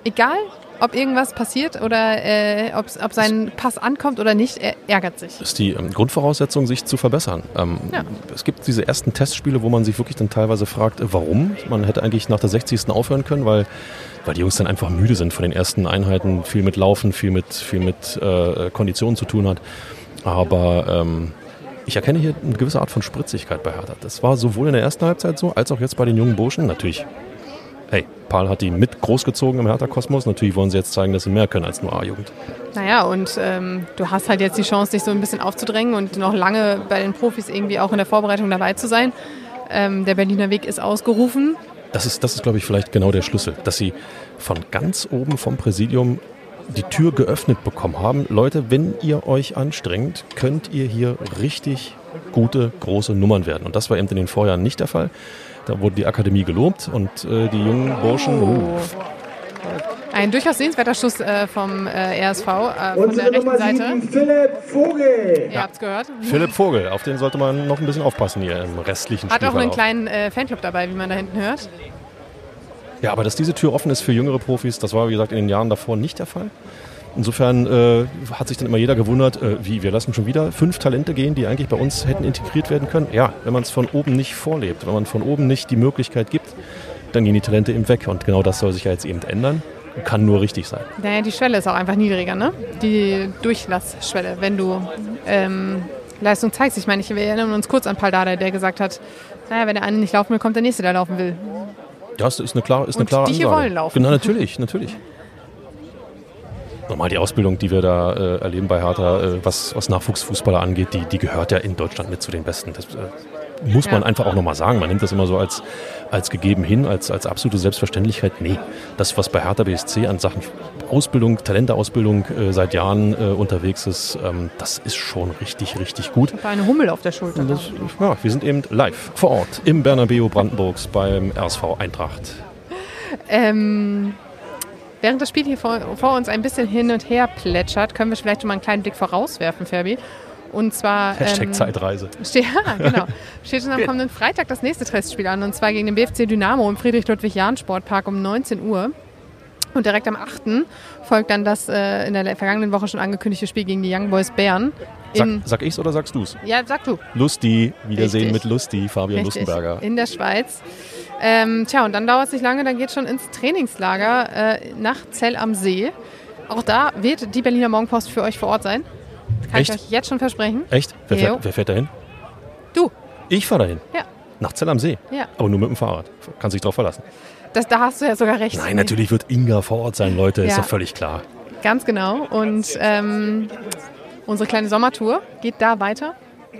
Egal, ob irgendwas passiert oder äh, ob sein Pass ankommt oder nicht, er ärgert sich. Das ist die ähm, Grundvoraussetzung, sich zu verbessern. Ähm, ja. Es gibt diese ersten Testspiele, wo man sich wirklich dann teilweise fragt, äh, warum. Man hätte eigentlich nach der 60. aufhören können, weil, weil die Jungs dann einfach müde sind von den ersten Einheiten, viel mit Laufen, viel mit, viel mit äh, Konditionen zu tun hat. Aber ähm, ich erkenne hier eine gewisse Art von Spritzigkeit bei Hertha. Das war sowohl in der ersten Halbzeit so, als auch jetzt bei den jungen Burschen. Natürlich hey, Paul hat die mit großgezogen im Hertha-Kosmos. Natürlich wollen sie jetzt zeigen, dass sie mehr können als nur A-Jugend. Naja, und ähm, du hast halt jetzt die Chance, dich so ein bisschen aufzudrängen und noch lange bei den Profis irgendwie auch in der Vorbereitung dabei zu sein. Ähm, der Berliner Weg ist ausgerufen. Das ist, das ist, glaube ich, vielleicht genau der Schlüssel, dass sie von ganz oben vom Präsidium die Tür geöffnet bekommen haben. Leute, wenn ihr euch anstrengt, könnt ihr hier richtig gute, große Nummern werden. Und das war eben in den Vorjahren nicht der Fall. Da wurde die Akademie gelobt und äh, die jungen Burschen. Oh. Ein durchaus sehenswerter Schuss äh, vom äh, RSV äh, von der rechten Seite. Philipp Vogel. Ihr ja. habt's gehört. Philipp Vogel, auf den sollte man noch ein bisschen aufpassen hier im restlichen Hat auch einen kleinen äh, Fanclub dabei, wie man da hinten hört. Ja, aber dass diese Tür offen ist für jüngere Profis, das war wie gesagt in den Jahren davor nicht der Fall. Insofern äh, hat sich dann immer jeder gewundert, äh, wie, wir lassen schon wieder fünf Talente gehen, die eigentlich bei uns hätten integriert werden können. Ja, wenn man es von oben nicht vorlebt, wenn man von oben nicht die Möglichkeit gibt, dann gehen die Talente eben weg. Und genau das soll sich ja jetzt eben ändern. Kann nur richtig sein. Naja, die Schwelle ist auch einfach niedriger, ne? Die Durchlassschwelle, wenn du ähm, Leistung zeigst. Ich meine, wir erinnern uns kurz an Paul Dada, der gesagt hat, naja, wenn der eine nicht laufen will, kommt der nächste, der laufen will. Das ist eine klare, ist eine Und klare die hier Ansage. wollen laufen. Genau, natürlich, natürlich. Normal die Ausbildung, die wir da äh, erleben bei Hertha, äh, was, was Nachwuchsfußballer angeht, die, die gehört ja in Deutschland mit zu den Besten. Das äh, muss man Ja. einfach auch nochmal sagen. Man nimmt das immer so als, als gegeben hin, als, als absolute Selbstverständlichkeit. Nee, das, was bei Hertha BSC an Sachen Ausbildung, Talenteausbildung äh, seit Jahren äh, unterwegs ist, ähm, das ist schon richtig, richtig gut. War eine Hummel auf der Schulter. Das, ja, wir sind eben live vor Ort im Bernabeu Brandenburgs beim RSV Eintracht. Ähm, während das Spiel hier vor, vor uns ein bisschen hin und her plätschert, können wir vielleicht schon mal einen kleinen Blick vorauswerfen, Ferbi. Und zwar Hashtag ähm, Zeitreise. Steht, ja, genau. Steht schon am kommenden Freitag das nächste Testspiel an und zwar gegen den BFC Dynamo im Friedrich-Ludwig-Jahn-Sportpark um 19 Uhr. Und direkt am 8. folgt dann das äh, in der vergangenen Woche schon angekündigte Spiel gegen die Young Boys Bern. Sag, sag ich's oder sagst du's? ja, sag du. Lusti, Wiedersehen Richtig. mit Lusti, Fabian Richtig, Lustenberger. in der Schweiz. Ähm, tja, und dann dauert es nicht lange, dann geht schon ins Trainingslager äh, nach Zell am See. Auch da wird die Berliner Morgenpost für euch vor Ort sein. Kann Echt? ich euch jetzt schon versprechen. Echt? Wer fährt, wer fährt dahin? Du, Ich fahre dahin. ja. Nach Zell am See. Ja. Aber nur mit dem Fahrrad. Kannst dich drauf verlassen. Das, da hast du ja sogar recht. Nein, natürlich wird Inga vor Ort sein, Leute. Ist Ja. doch völlig klar. Ganz genau. Und ähm, unsere kleine Sommertour geht da weiter.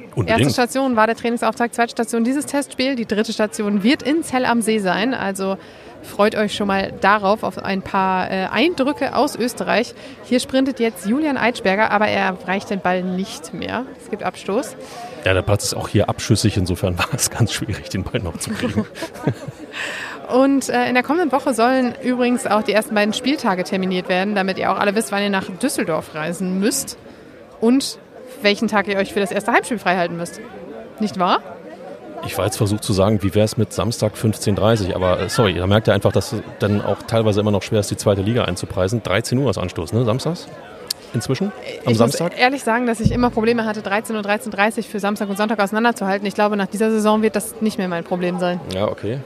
Erste Unbedingt. Station war der Trainingsauftrag, zweite Station dieses Testspiel. Die dritte Station wird in Zell am See sein. Also freut euch schon mal darauf, auf ein paar äh, Eindrücke aus Österreich. Hier sprintet jetzt Julian Eitschberger, aber er reicht den Ball nicht mehr. Es gibt Abstoß. Ja, der Platz ist auch hier abschüssig. Insofern war es ganz schwierig, den Ball noch zu kriegen. Und äh, in der kommenden Woche sollen übrigens auch die ersten beiden Spieltage terminiert werden, damit ihr auch alle wisst, wann ihr nach Düsseldorf reisen müsst und welchen Tag ihr euch für das erste Heimspiel freihalten müsst. Nicht wahr? Ich war jetzt versucht zu sagen, wie wäre es mit Samstag 15.30 Uhr, aber äh, sorry, da merkt ihr einfach, dass es dann auch teilweise immer noch schwer ist, die zweite Liga einzupreisen. 13 Uhr ist Anstoß, ne? Samstags? Inzwischen? Am ich Samstag? muss ehrlich sagen, dass ich immer Probleme hatte, 13 und 13.30 Uhr für Samstag und Sonntag auseinanderzuhalten. Ich glaube, nach dieser Saison wird das nicht mehr mein Problem sein. Ja, okay.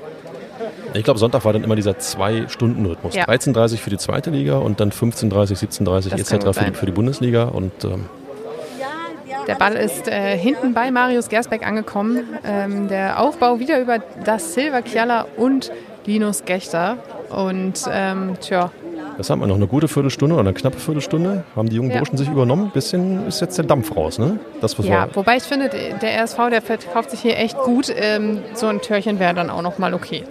Ich glaube, Sonntag war dann immer dieser Zwei-Stunden-Rhythmus. Ja. 13.30 Uhr für die zweite Liga und dann 15.30 17.30 Das etc. Für die, für die Bundesliga. Und ähm, Der Ball ist äh, hinten bei Marius Gersbeck angekommen. Ähm, der Aufbau wieder über das Silva Chiala und Linus Gechter. Und ähm, tja, das haben wir noch eine gute Viertelstunde oder eine knappe Viertelstunde. Haben die jungen Ja. Burschen sich übernommen. Bisschen ist jetzt der Dampf raus, ne? Das, was ja, wobei ich finde, der RSV, der verkauft sich hier echt gut. Ähm, so ein Törchen wäre dann auch noch mal okay.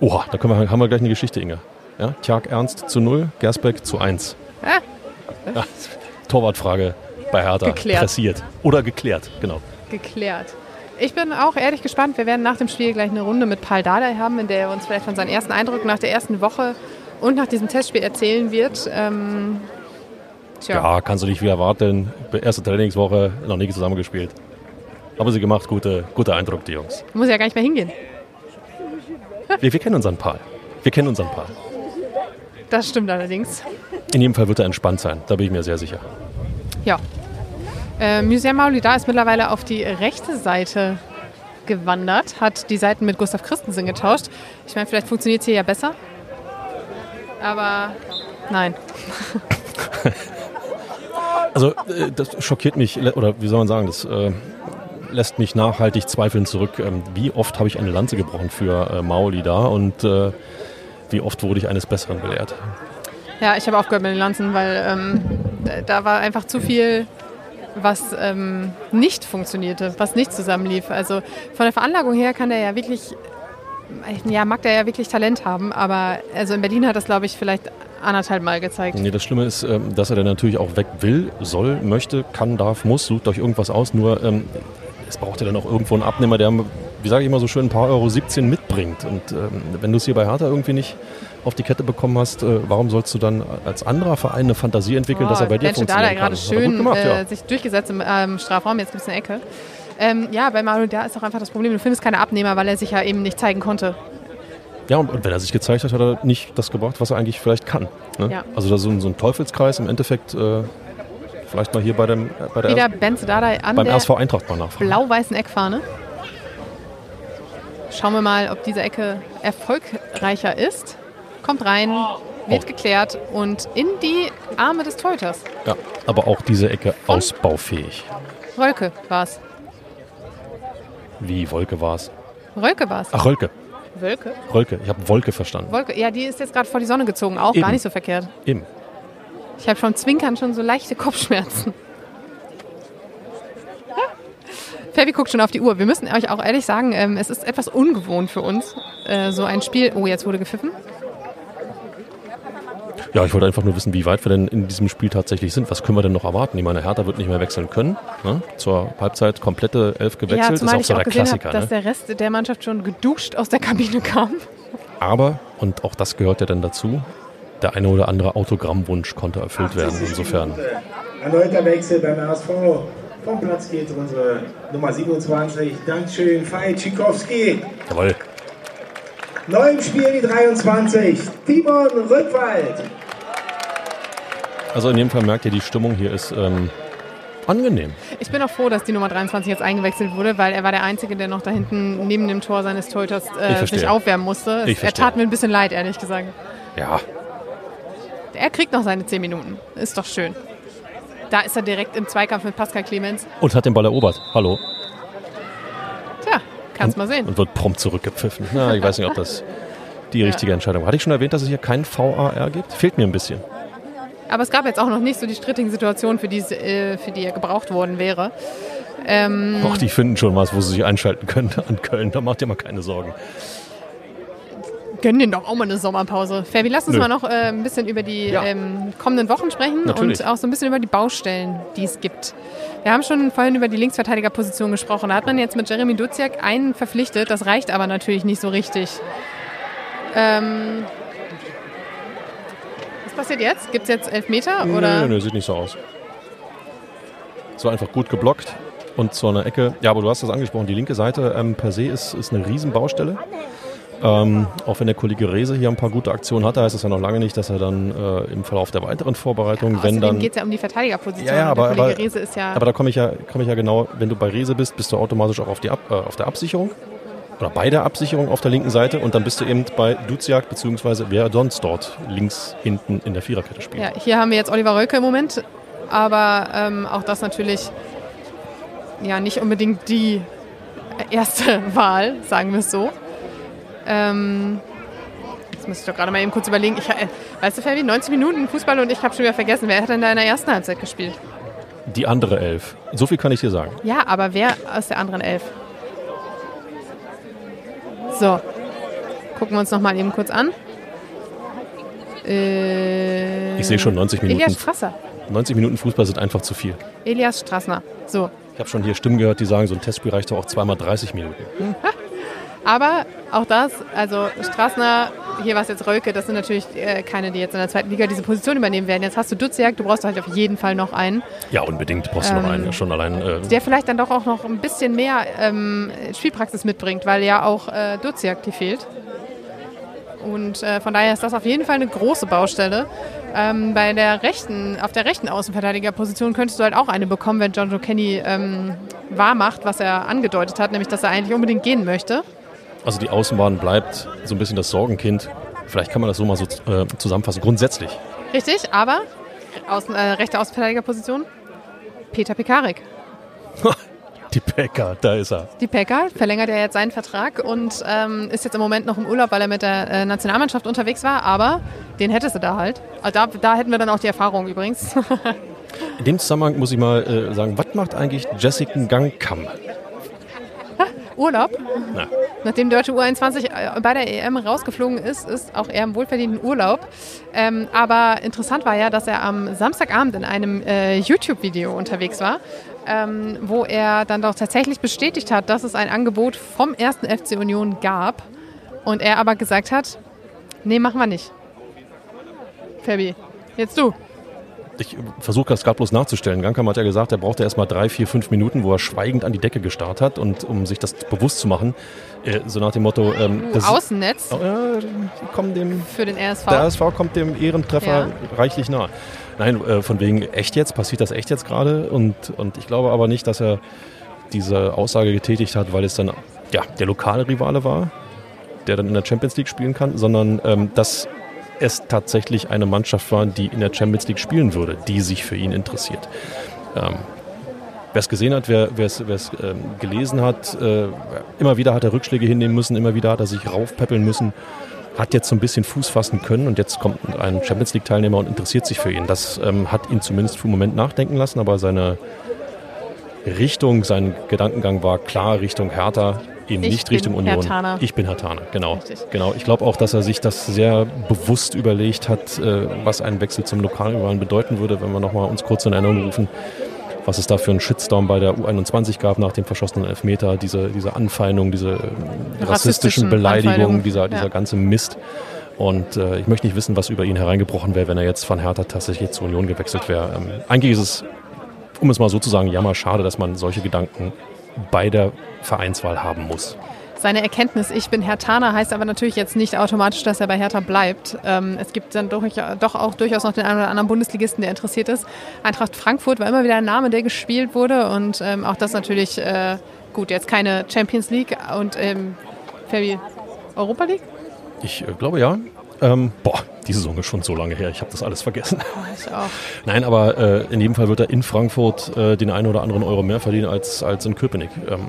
Oha, da wir, haben wir gleich eine Geschichte, Inge. Ja? Tjag Ernst zu 0, Gersbeck zu 1. Ah, Ja, Torwartfrage bei Hertha. Geklärt. Pressiert. Oder geklärt, genau. geklärt. Ich bin auch ehrlich gespannt. Wir werden nach dem Spiel gleich eine Runde mit Paul Dardai haben, in der er uns vielleicht von seinen ersten Eindrücken nach der ersten Woche und nach diesem Testspiel erzählen wird. Ähm, tja, Ja, kannst du nicht wieder erwarten. Erste Trainingswoche, noch nie zusammengespielt. Haben sie gemacht, gute, guter Eindruck, die Jungs. muss ja gar nicht mehr hingehen. Wir, wir kennen unseren Paul. Wir kennen unseren Paul. Das stimmt allerdings. In jedem Fall wird er entspannt sein, da bin ich mir sehr sicher. Ja. Äh, Museum Maulida ist mittlerweile auf die rechte Seite gewandert, hat die Seiten mit Gustav Christensen getauscht. Ich meine, vielleicht funktioniert es hier ja besser. Aber nein. Also, äh, das schockiert mich, oder wie soll man sagen, das äh, lässt mich nachhaltig zweifeln zurück. Ähm, wie oft habe ich eine Lanze gebrochen für äh, Mauli da und äh, wie oft wurde ich eines Besseren belehrt? Ja, ich habe aufgehört mit den Lanzen, weil ähm, da war einfach zu viel, was ähm, nicht funktionierte, was nicht zusammenlief. Also von der Veranlagung her kann der ja wirklich, ja, mag der ja wirklich Talent haben, aber also in Berlin hat das, glaube ich, vielleicht anderthalb Mal gezeigt. Nee, das Schlimme ist, ähm, dass er dann natürlich auch weg will, soll, möchte, kann, darf, muss, sucht euch irgendwas aus. Nur ähm, es braucht ja dann auch irgendwo einen Abnehmer, der, wie sage ich immer so schön, ein paar Euro 17 mitbringt. Und ähm, wenn du es hier bei Hertha irgendwie nicht auf die Kette bekommen hast, äh, warum sollst du dann als anderer Verein eine Fantasie entwickeln, dass er bei dir Benche Dada funktionieren kann? gerade er schön gemacht, äh, ja. sich durchgesetzt im ähm, Strafraum. Jetzt gibt es eine Ecke. Ähm, ja, bei Mario da ist auch einfach das Problem, du findest keine Abnehmer, weil er sich ja eben nicht zeigen konnte. Ja, und, und wenn er sich gezeigt hat, hat er nicht das gebracht, was er eigentlich vielleicht kann. Ne? Ja. Also da so, ein- so ein Teufelskreis im Endeffekt, äh, vielleicht mal hier bei, dem, äh, bei der Wieder Benz Dardai an beim der RSV Eintracht mal nachfragen. blau-weißen Eckfahne. Schauen wir mal, ob diese Ecke erfolgreicher ist. Kommt rein, wird Oh. geklärt und in die Arme des Torhüters. Ja, aber auch diese Ecke ausbaufähig. Rölke war's. Wie Wolke war es? Rölke war's. Ach, Rölke. Wölke? Rölke. Ich habe Wolke verstanden. Wolke, ja, die ist jetzt gerade vor die Sonne gezogen, auch Eben. gar nicht so verkehrt. Eben. Ich habe vom Zwinkern schon so leichte Kopfschmerzen. Fabi guckt schon auf die Uhr. Wir müssen euch auch ehrlich sagen, ähm, es ist etwas ungewohnt für uns, äh, so ein Spiel. Oh, jetzt wurde gepfiffen. Ja, ich wollte einfach nur wissen, wie weit wir denn in diesem Spiel tatsächlich sind. Was können wir denn noch erwarten? Ich meine, Hertha wird nicht mehr wechseln können. Ne? Zur Halbzeit komplette Elf gewechselt. ja, ist auch ich so auch der gesehen Klassiker. dass Ne? der Rest der Mannschaft schon geduscht aus der Kabine kam. Aber, und auch das gehört ja dann dazu, der eine oder andere Autogrammwunsch konnte erfüllt werden. Insofern. Erneuter Wechsel beim RSV. Vom Platz geht unsere Nummer 27. Dankeschön, Fei Tschikowski. Jawohl. Neu im Spiel die 23. Timon Rückwald. Also in jedem Fall merkt ihr, die Stimmung hier ist ähm, angenehm. Ich bin auch froh, dass die Nummer 23 jetzt eingewechselt wurde, weil er war der Einzige, der noch da hinten neben dem Tor seines Torhüters äh, sich aufwärmen musste. Ich er tat mir ein bisschen leid, ehrlich gesagt. Ja, Er kriegt noch seine 10 Minuten. Ist doch schön. Da ist er direkt im Zweikampf mit Pascal Clemens. und hat den Ball erobert. Hallo. Tja, kannst mal sehen. Und wird prompt zurückgepfiffen. Na, ich weiß nicht, ob das die richtige Entscheidung war. Hatte ich schon erwähnt, dass es hier kein VAR gibt? Fehlt mir ein bisschen. Aber es gab jetzt auch noch nicht so die strittigen Situationen, für die, äh, für die er gebraucht worden wäre. Ähm, Ach, die finden schon was, wo sie sich einschalten können an Köln. Da macht ihr mal keine Sorgen. Gönnen den doch auch mal eine Sommerpause. Fabi, lass uns Nö. mal noch äh, ein bisschen über die Ja. ähm, kommenden Wochen sprechen Natürlich. und auch so ein bisschen über die Baustellen, die es gibt. Wir haben schon vorhin über die Linksverteidigerposition gesprochen. Da hat man jetzt mit Jeremy Duziak einen verpflichtet. Das reicht aber natürlich nicht so richtig. Ähm, was passiert jetzt? Gibt es jetzt Elfmeter? Oder? Nö, nö, sieht nicht so aus. So einfach gut geblockt und zu einer Ecke. Ja, aber du hast das angesprochen. Die linke Seite ähm, per se ist, ist eine Riesenbaustelle. Ähm, auch wenn der Kollege Rehse hier ein paar gute Aktionen hatte, heißt das ja noch lange nicht, dass er dann äh, im Verlauf der weiteren Vorbereitung, wenn Außerdem dann. geht es ja um die Verteidigerposition. Ja, ja, aber- aber- ja... Aber da komme ich, ja, komme ich ja genau, wenn du bei Rese bist, bist du automatisch auch auf, die Ab, äh, auf der Absicherung. Oder bei der Absicherung auf der linken Seite und dann bist du eben bei Duziak, beziehungsweise wer sonst dort links hinten in der Viererkette spielt. Ja, hier haben wir jetzt Oliver Rölke im Moment, aber ähm, auch das natürlich ja nicht unbedingt die erste Wahl, sagen wir es so. Ähm, jetzt muss ich doch gerade mal eben kurz überlegen. Ich, äh, weißt du, Fabi, 90 Minuten Fußball und ich habe schon wieder vergessen, wer hat denn da in der ersten Halbzeit gespielt? Die andere Elf. So viel kann ich dir sagen. Ja, aber wer aus der anderen Elf? So, gucken wir uns noch mal eben kurz an. Äh, Ich sehe schon 90 Minuten. Elias Strasser. 90 Minuten Fußball sind einfach zu viel. Elias Strassner. So, Ich habe schon hier Stimmen gehört, die sagen, so ein Testspiel reicht doch auch zweimal 30 Minuten. Aber auch das, also Straßner, hier war es jetzt Rölke, das sind natürlich äh, keine, die jetzt in der zweiten Liga diese Position übernehmen werden. Jetzt hast du Duziak, du brauchst halt auf jeden Fall noch einen, Ja, unbedingt brauchst du noch Ähm, einen. Ja, Schon allein. Äh, der vielleicht dann doch auch noch ein bisschen mehr ähm, Spielpraxis mitbringt, weil ja auch äh, Duziak die fehlt. Und äh, von daher ist das auf jeden Fall eine große Baustelle. Ähm, bei der rechten, auf der rechten Außenverteidigerposition könntest du halt auch eine bekommen, wenn John Joe Kenny ähm, wahr macht, was er angedeutet hat, nämlich dass er eigentlich unbedingt gehen möchte. Also die Außenbahn bleibt so ein bisschen das Sorgenkind. Vielleicht kann man das so mal so äh, zusammenfassen. Grundsätzlich. Richtig, aber Außen, äh, rechte Außenverteidigerposition Peter Pekarik. Die Bäcker, da ist er. Die Pekka verlängert ja jetzt seinen Vertrag und ähm, ist jetzt im Moment noch im Urlaub, weil er mit der äh, Nationalmannschaft unterwegs war, aber den hättest du da halt. Also da, da hätten wir dann auch die Erfahrung übrigens. In dem Zusammenhang muss ich mal äh, sagen, was macht eigentlich Jessica Gangkam? Urlaub. Na, Nachdem deutsche U21 äh, bei der EM rausgeflogen ist, ist auch er im wohlverdienten Urlaub. Ähm, aber interessant war ja, dass er am Samstagabend in einem äh, YouTube-Video unterwegs war, ähm, wo er dann doch tatsächlich bestätigt hat, dass es ein Angebot vom ersten FC Union gab. Und er aber gesagt hat, nee, machen wir nicht. Fabi, jetzt du. Ich versuche das gerade bloß nachzustellen. Gankam hat ja gesagt, er brauchte erst mal drei, vier, fünf Minuten, wo er schweigend an die Decke gestarrt hat und um sich das bewusst zu machen. Äh, so nach dem Motto, ähm, das Außennetz. Äh, kommen dem, Für den RSV. Der RSV kommt dem Ehrentreffer ja. reichlich nah. Nein, äh, von wegen echt jetzt, passiert das echt jetzt gerade? Und, und ich glaube aber nicht, dass er diese Aussage getätigt hat, weil es dann ja, der lokale Rivale war, der dann in der Champions League spielen kann, sondern ähm, dass es tatsächlich eine Mannschaft war, die in der Champions League spielen würde, die sich für ihn interessiert. Ähm, wer es gesehen hat, wer es ähm, gelesen hat, äh, immer wieder hat er Rückschläge hinnehmen müssen, immer wieder hat er sich raufpäppeln müssen, hat jetzt so ein bisschen Fuß fassen können und jetzt kommt ein Champions League-Teilnehmer und interessiert sich für ihn. Das ähm, hat ihn zumindest für einen Moment nachdenken lassen, aber seine Richtung, sein Gedankengang war klar Richtung Hertha eben ich nicht Richtung Union. Herr ich bin Herr genau. genau. Ich glaube auch, dass er sich das sehr bewusst überlegt hat, äh, was ein Wechsel zum Lokalrivalen bedeuten würde, wenn wir nochmal uns kurz in Erinnerung rufen, was es da für einen Shitstorm bei der U21 gab nach dem verschossenen Elfmeter, diese, diese Anfeindung, diese äh, rassistischen Beleidigungen, dieser, dieser ja. ganze Mist. Und äh, ich möchte nicht wissen, was über ihn hereingebrochen wäre, wenn er jetzt von Hertha tatsächlich zur Union gewechselt wäre. Ähm, eigentlich ist es, um es mal so zu sagen, jammer schade, dass man solche Gedanken bei der Vereinswahl haben muss. Seine Erkenntnis, ich bin Herr Taner, heißt aber natürlich jetzt nicht automatisch, dass er bei Hertha bleibt. Ähm, es gibt dann doch, doch, auch durchaus noch den einen oder anderen Bundesligisten, der interessiert ist. Eintracht Frankfurt war immer wieder ein Name, der gespielt wurde und ähm, auch das natürlich, äh, gut, jetzt keine Champions League und ähm, Europa League? Ich äh, glaube ja. Ähm, boah, die Saison ist schon so lange her, ich habe das alles vergessen. Ich auch. Nein, aber äh, in jedem Fall wird er in Frankfurt äh, den einen oder anderen Euro mehr verdienen als, als in Köpenick. Ähm,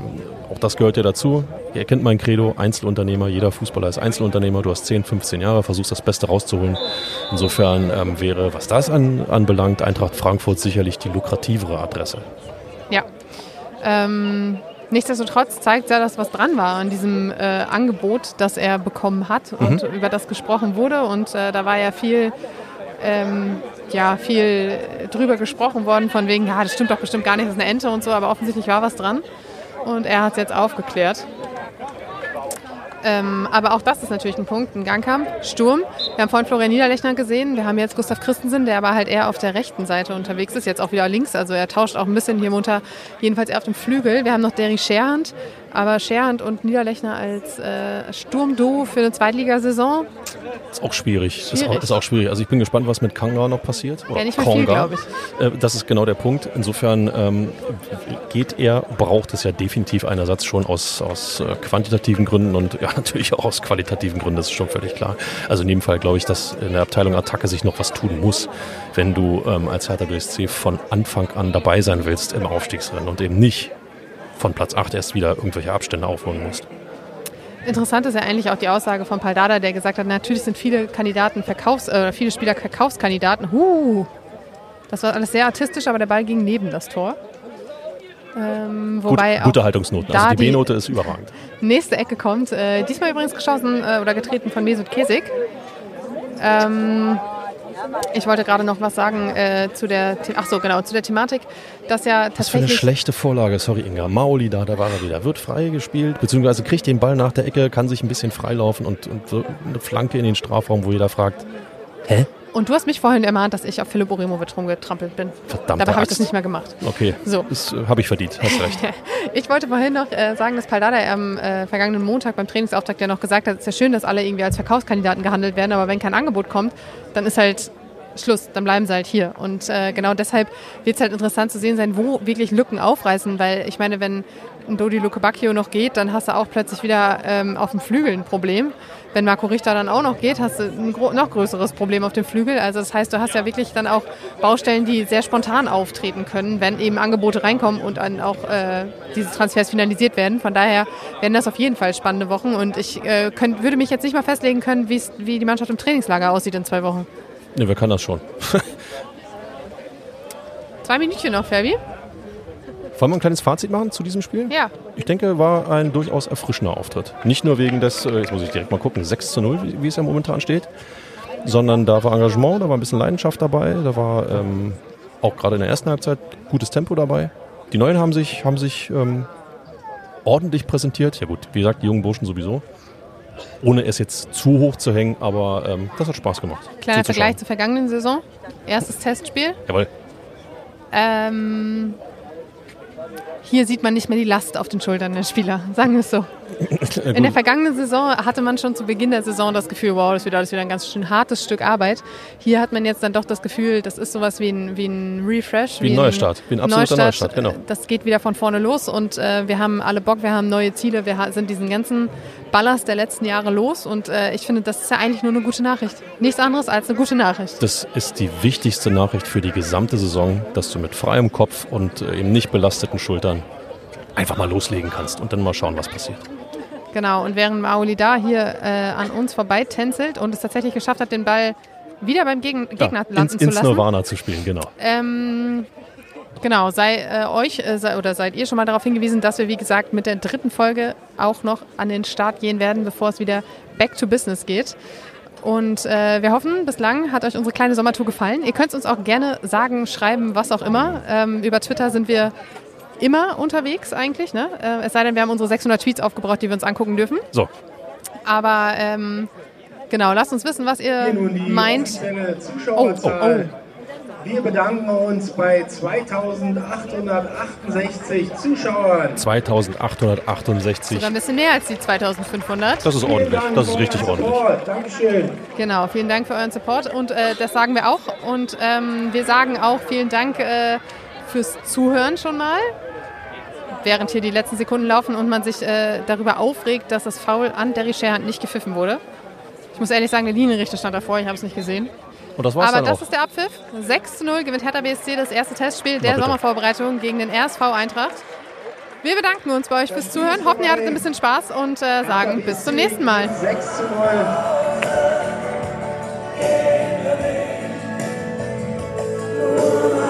auch das gehört ja dazu. Ihr kennt mein Credo, Einzelunternehmer, jeder Fußballer ist Einzelunternehmer, du hast 10, 15 Jahre, versuchst das Beste rauszuholen. Insofern ähm, wäre, was das an, anbelangt, Eintracht Frankfurt sicherlich die lukrativere Adresse. Ja. Ähm, Nichtsdestotrotz zeigt ja, dass was dran war an diesem äh, Angebot, das er bekommen hat und mhm. über das gesprochen wurde. Und äh, da war ja viel, ähm, ja, viel drüber gesprochen worden, von wegen, ja, das stimmt doch bestimmt gar nicht, das ist eine Ente und so, aber offensichtlich war was dran. Und er hat es jetzt aufgeklärt. Ähm, aber auch das ist natürlich ein Punkt, ein Gangkampf, Sturm. Wir haben vorhin Florian Niederlechner gesehen, wir haben jetzt Gustav Christensen, der aber halt eher auf der rechten Seite unterwegs ist, jetzt auch wieder links, also er tauscht auch ein bisschen hier munter, jedenfalls eher auf dem Flügel. Wir haben noch Derry Scherhand, aber Scherhand und Niederlechner als äh, Sturmduo für eine Zweitligasaison. Ist auch schwierig. schwierig. Ist, auch, ist auch schwierig. Also ich bin gespannt, was mit Kanga noch passiert. Oder ja, nicht mehr viel, glaube ich. Äh, das ist genau der Punkt. Insofern ähm, geht er, braucht es ja definitiv einen Ersatz schon aus, aus äh, quantitativen Gründen und ja natürlich auch aus qualitativen Gründen, das ist schon völlig klar. Also in dem Fall glaube ich, dass in der Abteilung Attacke sich noch was tun muss, wenn du ähm, als Hertha BSC von Anfang an dabei sein willst im Aufstiegsrennen und eben nicht von Platz 8 erst wieder irgendwelche Abstände aufholen musst. Interessant ist ja eigentlich auch die Aussage von Paldada, der gesagt hat, natürlich sind viele Kandidaten Verkaufs, äh, viele Spieler Verkaufskandidaten. Huh, das war alles sehr artistisch, aber der Ball ging neben das Tor. Ähm, wobei Gut, gute Haltungsnoten. Also die B-Note ist überragend. Nächste Ecke kommt. Äh, diesmal übrigens geschossen äh, oder getreten von Mesut Kesik. Ähm, ich wollte gerade noch was sagen äh, zu der, ach so, genau, zu der Thematik, dass ja tatsächlich... Was für eine schlechte Vorlage, sorry Inga. Maoli da, da war er wieder. Wird frei gespielt, beziehungsweise kriegt den Ball nach der Ecke, kann sich ein bisschen freilaufen und, und eine Flanke in den Strafraum, wo jeder fragt, hä? Und du hast mich vorhin ermahnt, dass ich auf Philipp Orimovic rumgetrampelt bin. Verdammt. Dabei habe ich das nicht mehr gemacht. Okay. So. Das äh, habe ich verdient, hast recht. ich wollte vorhin noch äh, sagen, dass Paldada am äh, vergangenen Montag beim Trainingsauftakt ja noch gesagt hat, es ist ja schön, dass alle irgendwie als Verkaufskandidaten gehandelt werden, aber wenn kein Angebot kommt, dann ist halt Schluss, dann bleiben sie halt hier. Und äh, genau deshalb wird es halt interessant zu sehen sein, wo wirklich Lücken aufreißen, weil ich meine, wenn ein Dodi Luke Bacchio noch geht, dann hast du auch plötzlich wieder ähm, auf dem Flügel ein Problem. Wenn Marco Richter dann auch noch geht, hast du ein noch größeres Problem auf dem Flügel. Also das heißt, du hast ja wirklich dann auch Baustellen, die sehr spontan auftreten können, wenn eben Angebote reinkommen und dann auch äh, diese Transfers finalisiert werden. Von daher werden das auf jeden Fall spannende Wochen und ich äh, könnt, würde mich jetzt nicht mal festlegen können, wie die Mannschaft im Trainingslager aussieht in zwei Wochen. Ne, wer kann das schon? Zwei Minütchen noch, Fabi. Wollen wir ein kleines Fazit machen zu diesem Spiel? Ja. Ich denke, war ein durchaus erfrischender Auftritt. Nicht nur wegen des, äh, jetzt muss ich direkt mal gucken, 6 zu 0, wie, wie es ja momentan steht, sondern da war Engagement, da war ein bisschen Leidenschaft dabei, da war ähm, auch gerade in der ersten Halbzeit gutes Tempo dabei. Die Neuen haben sich, haben sich ähm, ordentlich präsentiert. Ja gut, wie gesagt, die jungen Burschen sowieso. ohne es jetzt zu hoch zu hängen, aber ähm, das hat Spaß gemacht. Kleiner. Vergleich zur vergangenen Saison. Erstes Testspiel. Jawohl. Ähm, hier sieht man nicht mehr die Last auf den Schultern der Spieler, sagen wir es so. In der vergangenen Saison hatte man schon zu Beginn der Saison das Gefühl, wow, das wird alles wieder ein ganz schön hartes Stück Arbeit. Hier hat man jetzt dann doch das Gefühl, das ist sowas wie ein, wie ein Refresh. Wie ein Neustart, wie ein absoluter Neustart, genau. Das geht wieder von vorne los und äh, wir haben alle Bock, wir haben neue Ziele, wir sind diesen ganzen Ballast der letzten Jahre los und äh, ich finde, das ist ja eigentlich nur eine gute Nachricht. Nichts anderes als eine gute Nachricht. Das ist die wichtigste Nachricht für die gesamte Saison, dass du mit freiem Kopf und äh, eben nicht belasteten Schultern einfach mal loslegen kannst und dann mal schauen, was passiert. Genau, und während Maoli da hier äh, an uns vorbei tänzelt und es tatsächlich geschafft hat, den Ball wieder beim Gegen Gegner ins, landen zu ins lassen. Nirvana zu spielen, genau. Ähm, genau, sei äh, euch äh, sei, oder seid ihr schon mal darauf hingewiesen, dass wir, wie gesagt, mit der dritten Folge auch noch an den Start gehen werden, bevor es wieder back to business geht. Und äh, wir hoffen, bislang hat euch unsere kleine Sommertour gefallen. Ihr könnt uns auch gerne sagen, schreiben, was auch immer. Ähm, über Twitter sind wir immer unterwegs eigentlich. Ne? Äh, es sei denn, wir haben unsere 600 Tweets aufgebraucht, die wir uns angucken dürfen. So, Aber ähm, genau, lasst uns wissen, was ihr Hier nun die meint. offizielle Zuschauerzahl. Wir bedanken uns bei 2868 Zuschauern. 2868. Sogar ein bisschen mehr als die 2500. Das ist Vielen ordentlich. Dank Das ist richtig ordentlich. Support. Dankeschön. Genau, vielen Dank für euren Support und äh, das sagen wir auch. Und ähm, wir sagen auch vielen Dank äh, fürs Zuhören schon mal während hier die letzten Sekunden laufen und man sich äh, darüber aufregt, dass das Foul an Derry Sherhand nicht gepfiffen wurde. Ich muss ehrlich sagen, der Linienrichter stand davor, ich habe es nicht gesehen. Und das war's Aber das auch. ist der Abpfiff. 6 zu 0 gewinnt Hertha BSC das erste Testspiel der Sommervorbereitung gegen den RSV Eintracht. Wir bedanken uns bei euch fürs Zuhören, hoffen, ihr hattet ein bisschen Spaß und äh, sagen bis zum nächsten Mal. 6 zu 0. Oh.